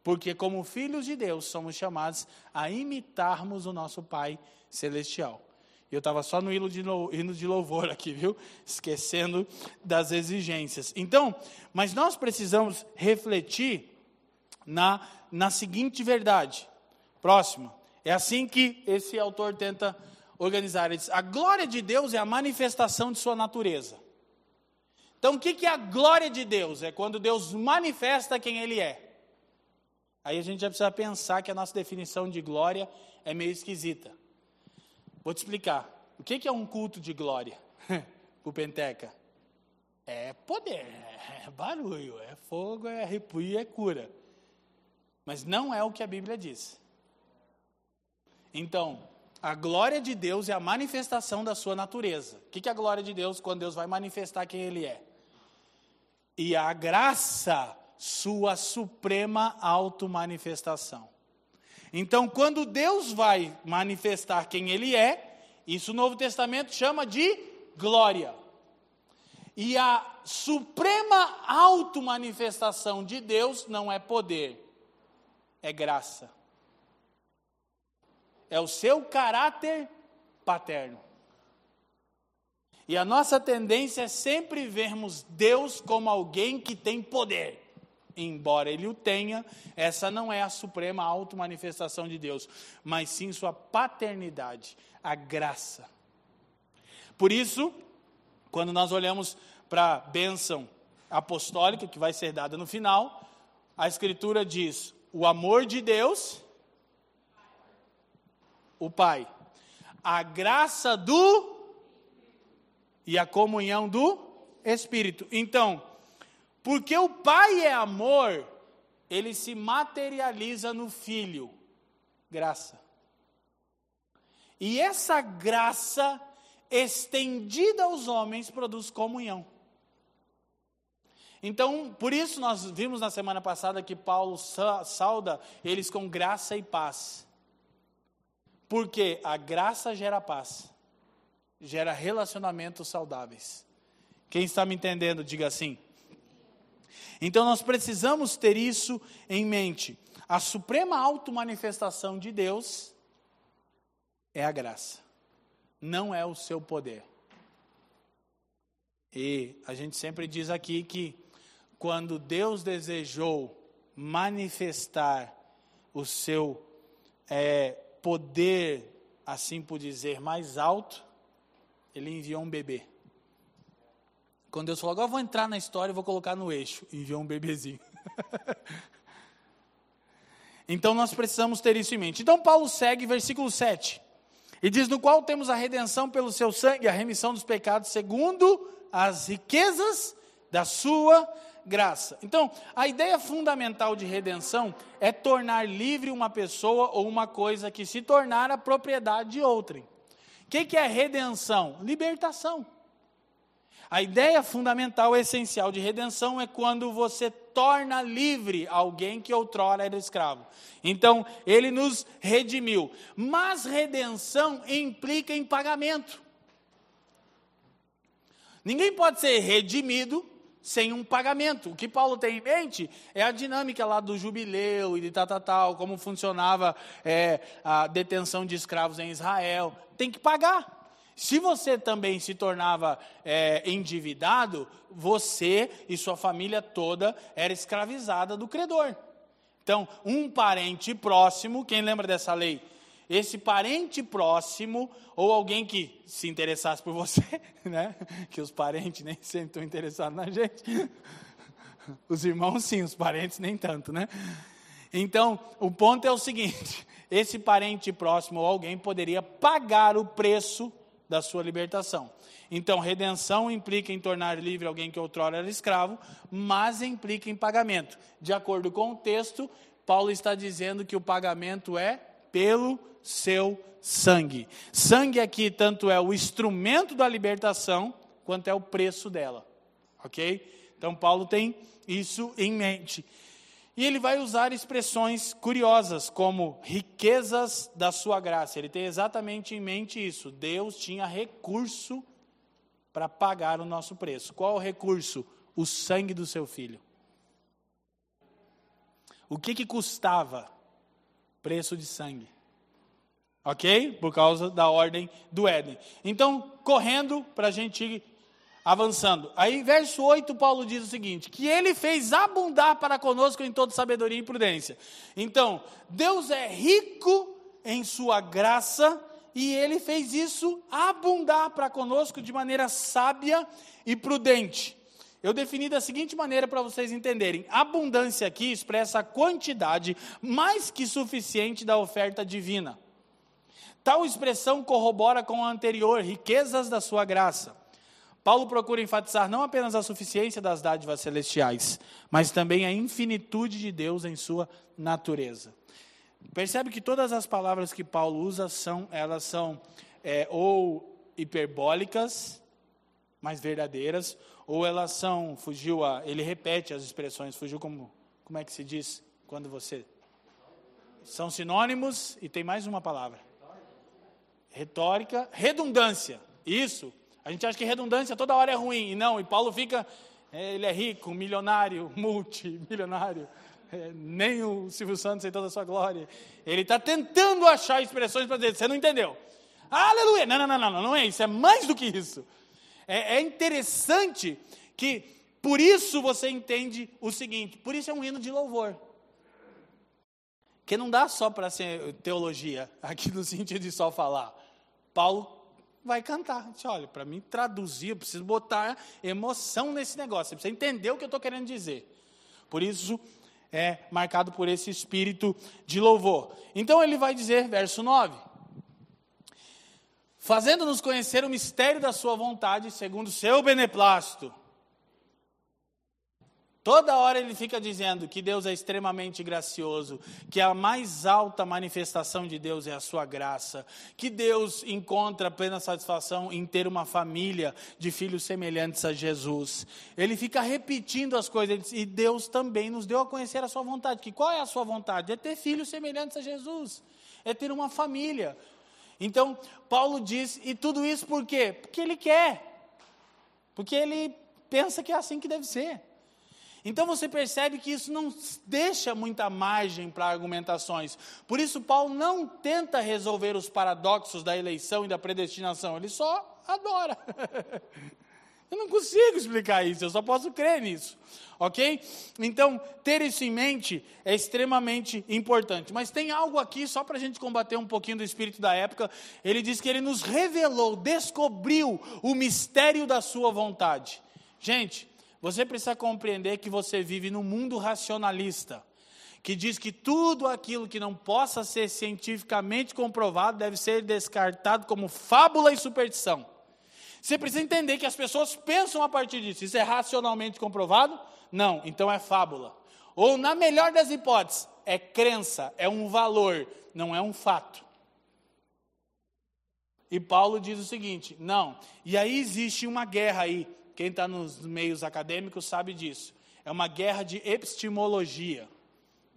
Porque, como filhos de Deus, somos chamados a imitarmos o nosso Pai Celestial. Eu estava só no hino de, louvor aqui, viu? Esquecendo das exigências. Então, mas nós precisamos refletir na, na seguinte verdade. Próxima. É assim que esse autor tenta organizar. Ele diz: a glória de Deus é a manifestação de sua natureza. Então, o que é a glória de Deus? É quando Deus manifesta quem Ele é. Aí a gente já precisa pensar que a nossa definição de glória é meio esquisita. Vou te explicar. O que é um culto de glória? o Penteca? É poder, é barulho, é fogo, é arrepio, é cura. Mas não é o que a Bíblia diz. Então, a glória de Deus é a manifestação da sua natureza. O que é a glória de Deus quando Deus vai manifestar quem Ele é? E a graça sua suprema automanifestação. Então, quando Deus vai manifestar quem Ele é, isso o Novo Testamento chama de glória. E a suprema automanifestação de Deus não é poder, é graça. É o seu caráter paterno. E a nossa tendência é sempre vermos Deus como alguém que tem poder embora ele o tenha, essa não é a suprema automanifestação de Deus, mas sim sua paternidade, a graça. Por isso, quando nós olhamos para a bênção apostólica que vai ser dada no final, a Escritura diz: o amor de Deus, o Pai, a graça do e a comunhão do Espírito. Então, porque o Pai é amor, ele se materializa no Filho, graça. E essa graça estendida aos homens produz comunhão. Então, por isso nós vimos na semana passada que Paulo sauda eles com graça e paz. Porque a graça gera paz, gera relacionamentos saudáveis. Quem está me entendendo, diga assim. Então nós precisamos ter isso em mente. A suprema automanifestação de Deus é a graça, não é o seu poder. E a gente sempre diz aqui que quando Deus desejou manifestar o seu é, poder, assim por dizer, mais alto, ele enviou um bebê. Quando Deus falou, agora vou entrar na história e vou colocar no eixo. E enviou um bebezinho. então nós precisamos ter isso em mente. Então Paulo segue, versículo 7. E diz: No qual temos a redenção pelo seu sangue, a remissão dos pecados, segundo as riquezas da sua graça. Então, a ideia fundamental de redenção é tornar livre uma pessoa ou uma coisa que se tornar a propriedade de outrem. O que, que é redenção? Libertação. A ideia fundamental, essencial de redenção é quando você torna livre alguém que outrora era escravo. Então, ele nos redimiu. Mas redenção implica em pagamento. Ninguém pode ser redimido sem um pagamento. O que Paulo tem em mente é a dinâmica lá do jubileu e de tal, tal, tal como funcionava é, a detenção de escravos em Israel. Tem que pagar. Se você também se tornava é, endividado, você e sua família toda era escravizada do credor. Então, um parente próximo, quem lembra dessa lei? Esse parente próximo, ou alguém que se interessasse por você, né? Que os parentes nem sempre estão interessados na gente. Os irmãos sim, os parentes nem tanto, né? Então, o ponto é o seguinte: esse parente próximo ou alguém poderia pagar o preço da sua libertação. Então, redenção implica em tornar livre alguém que outrora era escravo, mas implica em pagamento. De acordo com o texto, Paulo está dizendo que o pagamento é pelo seu sangue. Sangue aqui tanto é o instrumento da libertação, quanto é o preço dela. Ok? Então, Paulo tem isso em mente. E ele vai usar expressões curiosas, como riquezas da sua graça. Ele tem exatamente em mente isso. Deus tinha recurso para pagar o nosso preço. Qual o recurso? O sangue do seu filho. O que, que custava? Preço de sangue. Ok? Por causa da ordem do Éden. Então, correndo para a gente Avançando. Aí, verso 8, Paulo diz o seguinte: que ele fez abundar para conosco em toda sabedoria e prudência. Então, Deus é rico em sua graça e ele fez isso abundar para conosco de maneira sábia e prudente. Eu defini da seguinte maneira para vocês entenderem: abundância aqui expressa a quantidade mais que suficiente da oferta divina. Tal expressão corrobora com a anterior, riquezas da sua graça. Paulo procura enfatizar não apenas a suficiência das dádivas celestiais, mas também a infinitude de Deus em sua natureza. Percebe que todas as palavras que Paulo usa são, elas são é, ou hiperbólicas, mais verdadeiras, ou elas são, fugiu a, ele repete as expressões, fugiu como, como é que se diz quando você, são sinônimos e tem mais uma palavra, retórica, redundância, isso, a gente acha que redundância toda hora é ruim, e não, e Paulo fica, é, ele é rico, milionário, multimilionário, é, nem o Silvio Santos em toda a sua glória. Ele está tentando achar expressões para dizer, você não entendeu. Aleluia! Não, não, não, não, não é isso, é mais do que isso. É, é interessante que, por isso você entende o seguinte, por isso é um hino de louvor. Que não dá só para ser teologia, aqui no sentido de só falar. Paulo vai cantar. Diz, olha, para mim traduzir, eu preciso botar emoção nesse negócio. Você precisa entender o que eu estou querendo dizer. Por isso é marcado por esse espírito de louvor. Então ele vai dizer, verso 9: Fazendo-nos conhecer o mistério da sua vontade, segundo o seu beneplácito Toda hora ele fica dizendo que Deus é extremamente gracioso, que a mais alta manifestação de Deus é a sua graça, que Deus encontra plena satisfação em ter uma família de filhos semelhantes a Jesus. Ele fica repetindo as coisas, e Deus também nos deu a conhecer a sua vontade. Que qual é a sua vontade? É ter filhos semelhantes a Jesus, é ter uma família. Então, Paulo diz, e tudo isso por quê? Porque ele quer, porque ele pensa que é assim que deve ser. Então você percebe que isso não deixa muita margem para argumentações. Por isso, Paulo não tenta resolver os paradoxos da eleição e da predestinação, ele só adora. Eu não consigo explicar isso, eu só posso crer nisso. Ok? Então, ter isso em mente é extremamente importante. Mas tem algo aqui, só para a gente combater um pouquinho do espírito da época. Ele diz que ele nos revelou, descobriu o mistério da sua vontade. Gente, você precisa compreender que você vive num mundo racionalista, que diz que tudo aquilo que não possa ser cientificamente comprovado deve ser descartado como fábula e superstição. Você precisa entender que as pessoas pensam a partir disso. Isso é racionalmente comprovado? Não, então é fábula. Ou, na melhor das hipóteses, é crença, é um valor, não é um fato. E Paulo diz o seguinte: não, e aí existe uma guerra aí quem está nos meios acadêmicos sabe disso. É uma guerra de epistemologia.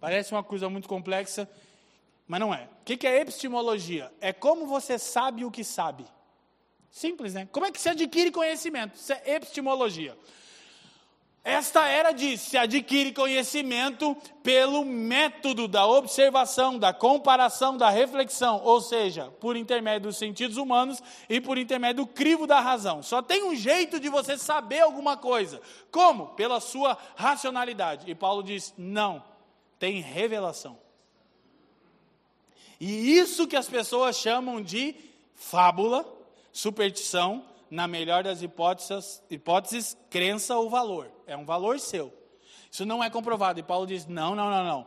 Parece uma coisa muito complexa, mas não é. O que é epistemologia? É como você sabe o que sabe. Simples, né? Como é que se adquire conhecimento? Isso é epistemologia. Esta era diz, se adquire conhecimento pelo método da observação, da comparação, da reflexão, ou seja, por intermédio dos sentidos humanos e por intermédio do crivo da razão. Só tem um jeito de você saber alguma coisa. Como? Pela sua racionalidade. E Paulo diz: não, tem revelação. E isso que as pessoas chamam de fábula, superstição, na melhor das hipóteses, hipóteses, crença ou valor. É um valor seu. Isso não é comprovado. E Paulo diz: não, não, não, não.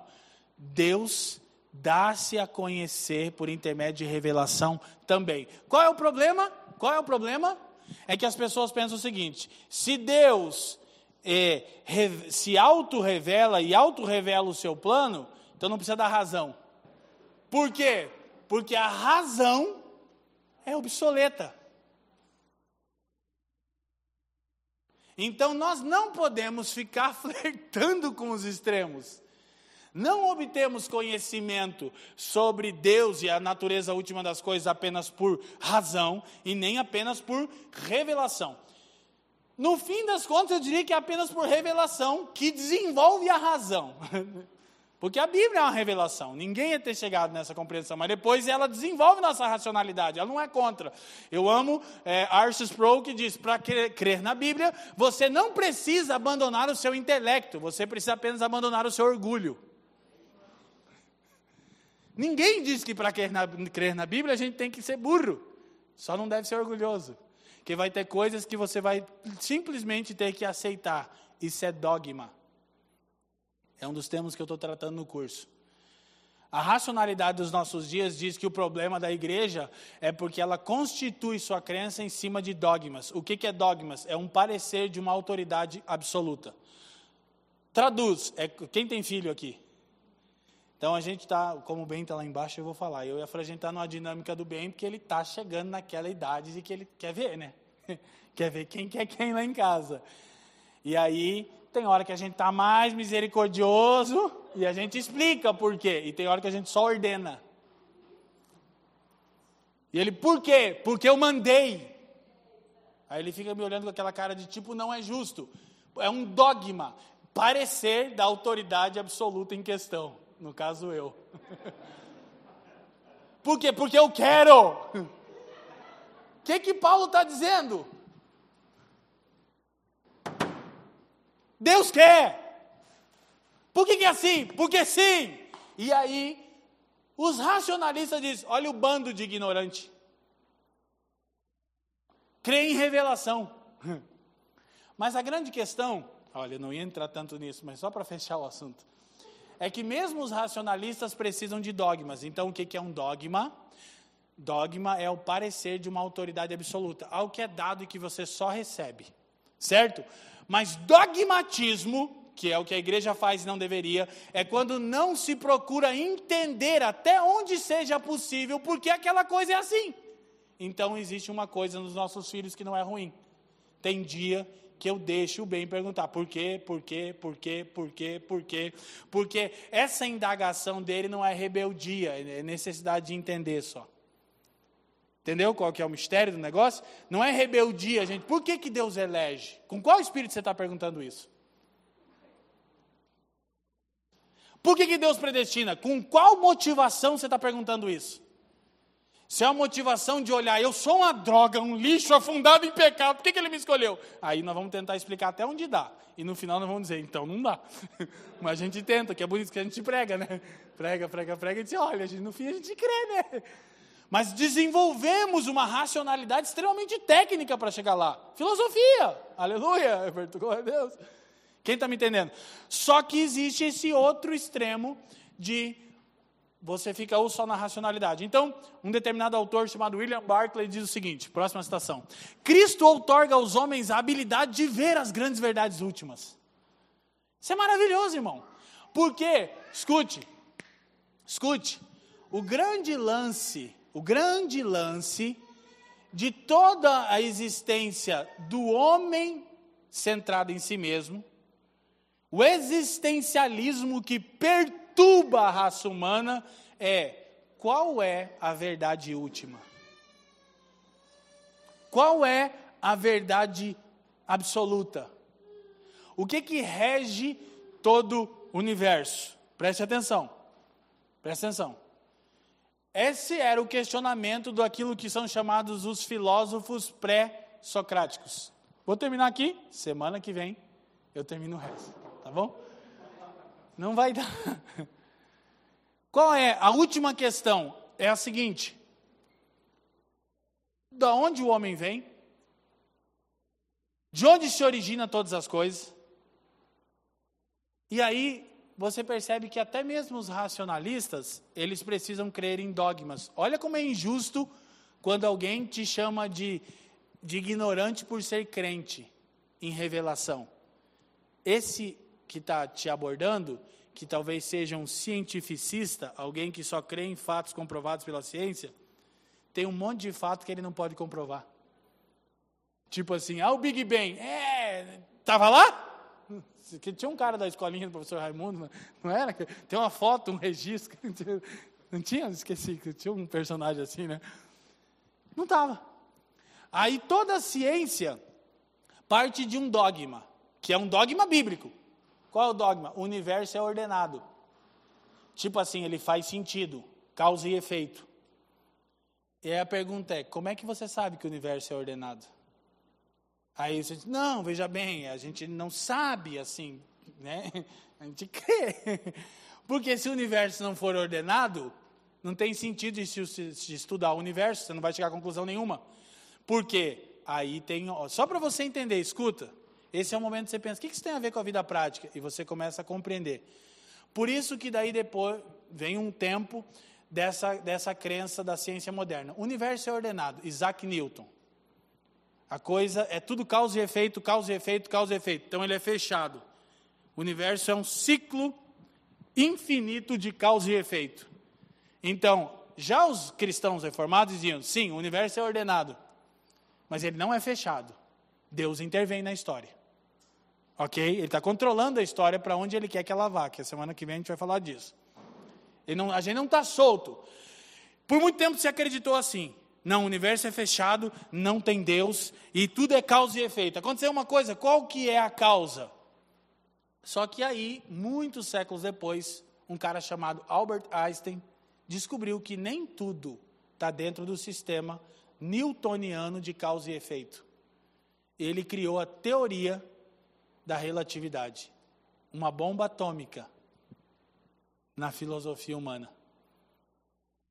Deus dá-se a conhecer por intermédio de revelação também. Qual é o problema? Qual é o problema? É que as pessoas pensam o seguinte: se Deus é, se auto-revela e auto-revela o seu plano, então não precisa dar razão. Por quê? Porque a razão é obsoleta. Então nós não podemos ficar flertando com os extremos. Não obtemos conhecimento sobre Deus e a natureza última das coisas apenas por razão e nem apenas por revelação. No fim das contas, eu diria que é apenas por revelação que desenvolve a razão. Porque a Bíblia é uma revelação, ninguém ia ter chegado nessa compreensão, mas depois ela desenvolve nossa racionalidade, ela não é contra. Eu amo é, Arthur Sproul que diz: para crer na Bíblia, você não precisa abandonar o seu intelecto, você precisa apenas abandonar o seu orgulho. Ninguém diz que para crer, crer na Bíblia a gente tem que ser burro, só não deve ser orgulhoso, que vai ter coisas que você vai simplesmente ter que aceitar, isso é dogma. É um dos temas que eu estou tratando no curso. A racionalidade dos nossos dias diz que o problema da igreja é porque ela constitui sua crença em cima de dogmas. O que, que é dogmas? É um parecer de uma autoridade absoluta. Traduz. É, quem tem filho aqui? Então a gente está, como o Ben está lá embaixo, eu vou falar. Eu e a Fran, a gente está numa dinâmica do bem, porque ele está chegando naquela idade de que ele quer ver, né? quer ver quem quer quem lá em casa. E aí, tem hora que a gente está mais misericordioso e a gente explica por quê. E tem hora que a gente só ordena. E ele, por quê? Porque eu mandei. Aí ele fica me olhando com aquela cara de tipo, não é justo. É um dogma. Parecer da autoridade absoluta em questão. No caso, eu. Por quê? Porque eu quero. O que, que Paulo está dizendo? Deus quer. Por que, que é assim? Porque sim. E aí, os racionalistas dizem: olha o bando de ignorante. Crê em revelação. Mas a grande questão, olha, eu não ia entrar tanto nisso, mas só para fechar o assunto, é que mesmo os racionalistas precisam de dogmas. Então, o que, que é um dogma? Dogma é o parecer de uma autoridade absoluta, algo que é dado e que você só recebe, certo? Mas dogmatismo, que é o que a igreja faz e não deveria, é quando não se procura entender até onde seja possível, porque aquela coisa é assim. Então existe uma coisa nos nossos filhos que não é ruim. Tem dia que eu deixo o bem perguntar por quê, por quê, por quê, por quê, por quê, porque essa indagação dele não é rebeldia, é necessidade de entender só. Entendeu qual que é o mistério do negócio? Não é rebeldia, gente. Por que, que Deus elege? Com qual espírito você está perguntando isso? Por que, que Deus predestina? Com qual motivação você está perguntando isso? Se é a motivação de olhar, eu sou uma droga, um lixo afundado em pecado, por que, que ele me escolheu? Aí nós vamos tentar explicar até onde dá. E no final nós vamos dizer, então não dá. Mas a gente tenta, que é bonito que a gente prega, né? Prega, prega, prega, e diz, olha, no fim a gente crê, né? Mas desenvolvemos uma racionalidade extremamente técnica para chegar lá. Filosofia, aleluia, glória a Deus. Quem está me entendendo? Só que existe esse outro extremo de você fica ou só na racionalidade. Então, um determinado autor chamado William Barclay diz o seguinte: próxima citação. Cristo outorga aos homens a habilidade de ver as grandes verdades últimas. Isso é maravilhoso, irmão. Porque, escute, escute, o grande lance o grande lance de toda a existência do homem centrado em si mesmo, o existencialismo que perturba a raça humana é qual é a verdade última? Qual é a verdade absoluta? O que que rege todo o universo? Preste atenção. Preste atenção. Esse era o questionamento do aquilo que são chamados os filósofos pré-socráticos. Vou terminar aqui, semana que vem eu termino o resto, tá bom? Não vai dar. Qual é a última questão? É a seguinte: Da onde o homem vem? De onde se origina todas as coisas? E aí você percebe que até mesmo os racionalistas, eles precisam crer em dogmas. Olha como é injusto quando alguém te chama de, de ignorante por ser crente em revelação. Esse que está te abordando, que talvez seja um cientificista, alguém que só crê em fatos comprovados pela ciência, tem um monte de fato que ele não pode comprovar. Tipo assim, ah, o Big Bang, é, estava lá? Que tinha um cara da escolinha do professor Raimundo, não era? Tem uma foto, um registro. Não tinha? Esqueci que tinha um personagem assim, né? Não estava. Aí toda a ciência parte de um dogma, que é um dogma bíblico. Qual é o dogma? O universo é ordenado. Tipo assim, ele faz sentido, causa e efeito. E aí a pergunta é: como é que você sabe que o universo é ordenado? Aí você diz, não, veja bem, a gente não sabe assim, né? A gente crê. Porque se o universo não for ordenado, não tem sentido de se estudar o universo, você não vai chegar a conclusão nenhuma. Por quê? Aí tem, ó, só para você entender, escuta. Esse é o momento que você pensa, o que isso tem a ver com a vida prática? E você começa a compreender. Por isso que daí depois vem um tempo dessa, dessa crença da ciência moderna. O universo é ordenado, Isaac Newton. A coisa é tudo causa e efeito, causa e efeito, causa e efeito. Então ele é fechado. O universo é um ciclo infinito de causa e efeito. Então, já os cristãos reformados diziam: sim, o universo é ordenado, mas ele não é fechado. Deus intervém na história. Ok? Ele está controlando a história para onde ele quer que ela vá, que a semana que vem a gente vai falar disso. Não, a gente não está solto. Por muito tempo se acreditou assim. Não, o universo é fechado, não tem Deus e tudo é causa e efeito. Aconteceu uma coisa, qual que é a causa? Só que aí, muitos séculos depois, um cara chamado Albert Einstein descobriu que nem tudo está dentro do sistema newtoniano de causa e efeito. Ele criou a teoria da relatividade, uma bomba atômica na filosofia humana.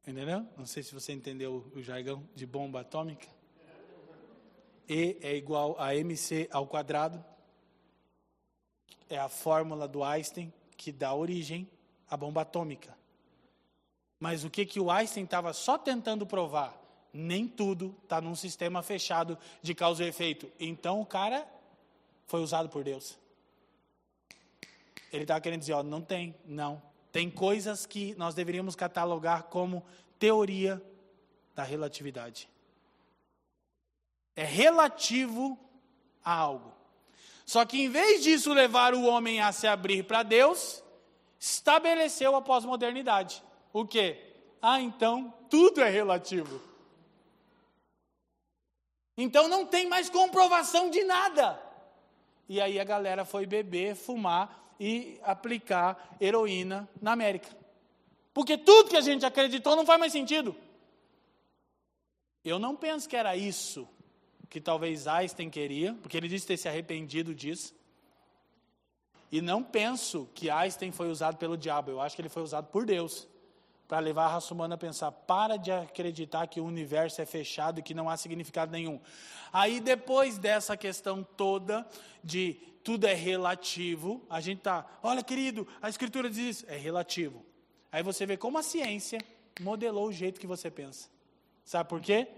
Entendeu? Não sei se você entendeu o jargão de bomba atômica. E é igual a mc ao quadrado. É a fórmula do Einstein que dá origem à bomba atômica. Mas o que, que o Einstein estava só tentando provar? Nem tudo está num sistema fechado de causa e efeito. Então o cara foi usado por Deus. Ele estava querendo dizer, ó, não tem, não. Tem coisas que nós deveríamos catalogar como teoria da relatividade. É relativo a algo. Só que em vez disso levar o homem a se abrir para Deus, estabeleceu a pós-modernidade. O quê? Ah, então tudo é relativo. Então não tem mais comprovação de nada. E aí a galera foi beber, fumar e aplicar heroína na América. Porque tudo que a gente acreditou não faz mais sentido. Eu não penso que era isso que talvez Einstein queria, porque ele disse ter se arrependido disso. E não penso que Einstein foi usado pelo diabo, eu acho que ele foi usado por Deus para levar a raça humana a pensar: para de acreditar que o universo é fechado e que não há significado nenhum. Aí, depois dessa questão toda de tudo é relativo, a gente tá, olha, querido, a escritura diz isso, é relativo. Aí você vê como a ciência modelou o jeito que você pensa. Sabe por quê?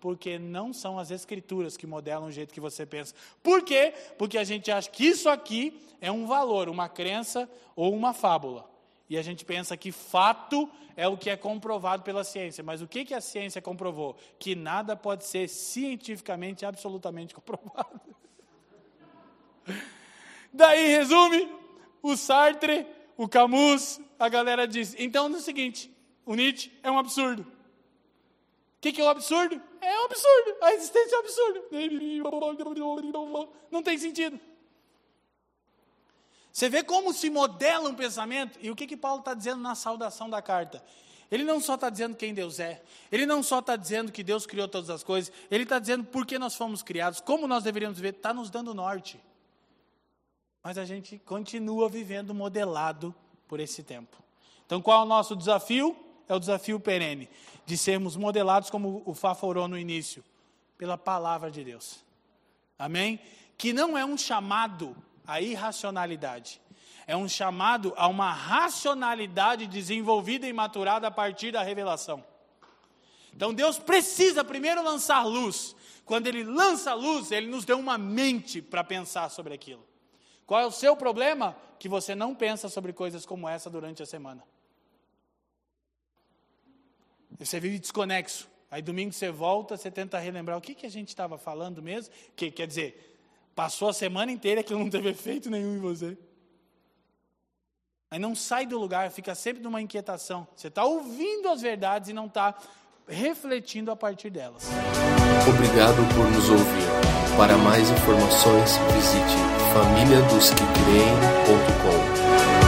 Porque não são as escrituras que modelam o jeito que você pensa. Por quê? Porque a gente acha que isso aqui é um valor, uma crença ou uma fábula. E a gente pensa que fato é o que é comprovado pela ciência. Mas o que, que a ciência comprovou? Que nada pode ser cientificamente absolutamente comprovado. Daí, resume, o Sartre, o Camus, a galera diz: então é o seguinte, o Nietzsche é um absurdo. O que, que é um absurdo? É um absurdo. A existência é um absurdo. Não tem sentido. Você vê como se modela um pensamento? E o que, que Paulo está dizendo na saudação da carta? Ele não só está dizendo quem Deus é, ele não só está dizendo que Deus criou todas as coisas, ele está dizendo por que nós fomos criados, como nós deveríamos viver, está nos dando norte. Mas a gente continua vivendo modelado por esse tempo. Então, qual é o nosso desafio? É o desafio perene, de sermos modelados, como o Fá no início, pela palavra de Deus. Amém? Que não é um chamado à irracionalidade, é um chamado a uma racionalidade desenvolvida e maturada a partir da revelação. Então Deus precisa primeiro lançar luz. Quando Ele lança luz, Ele nos deu uma mente para pensar sobre aquilo. Qual é o seu problema? Que você não pensa sobre coisas como essa durante a semana. Você vive desconexo. Aí domingo você volta, você tenta relembrar o que, que a gente estava falando mesmo. Que quer dizer, passou a semana inteira que não teve efeito nenhum em você. Aí não sai do lugar, fica sempre numa inquietação. Você está ouvindo as verdades e não está refletindo a partir delas.
Obrigado por nos ouvir. Para mais informações, visite famíliadosquecreem.com.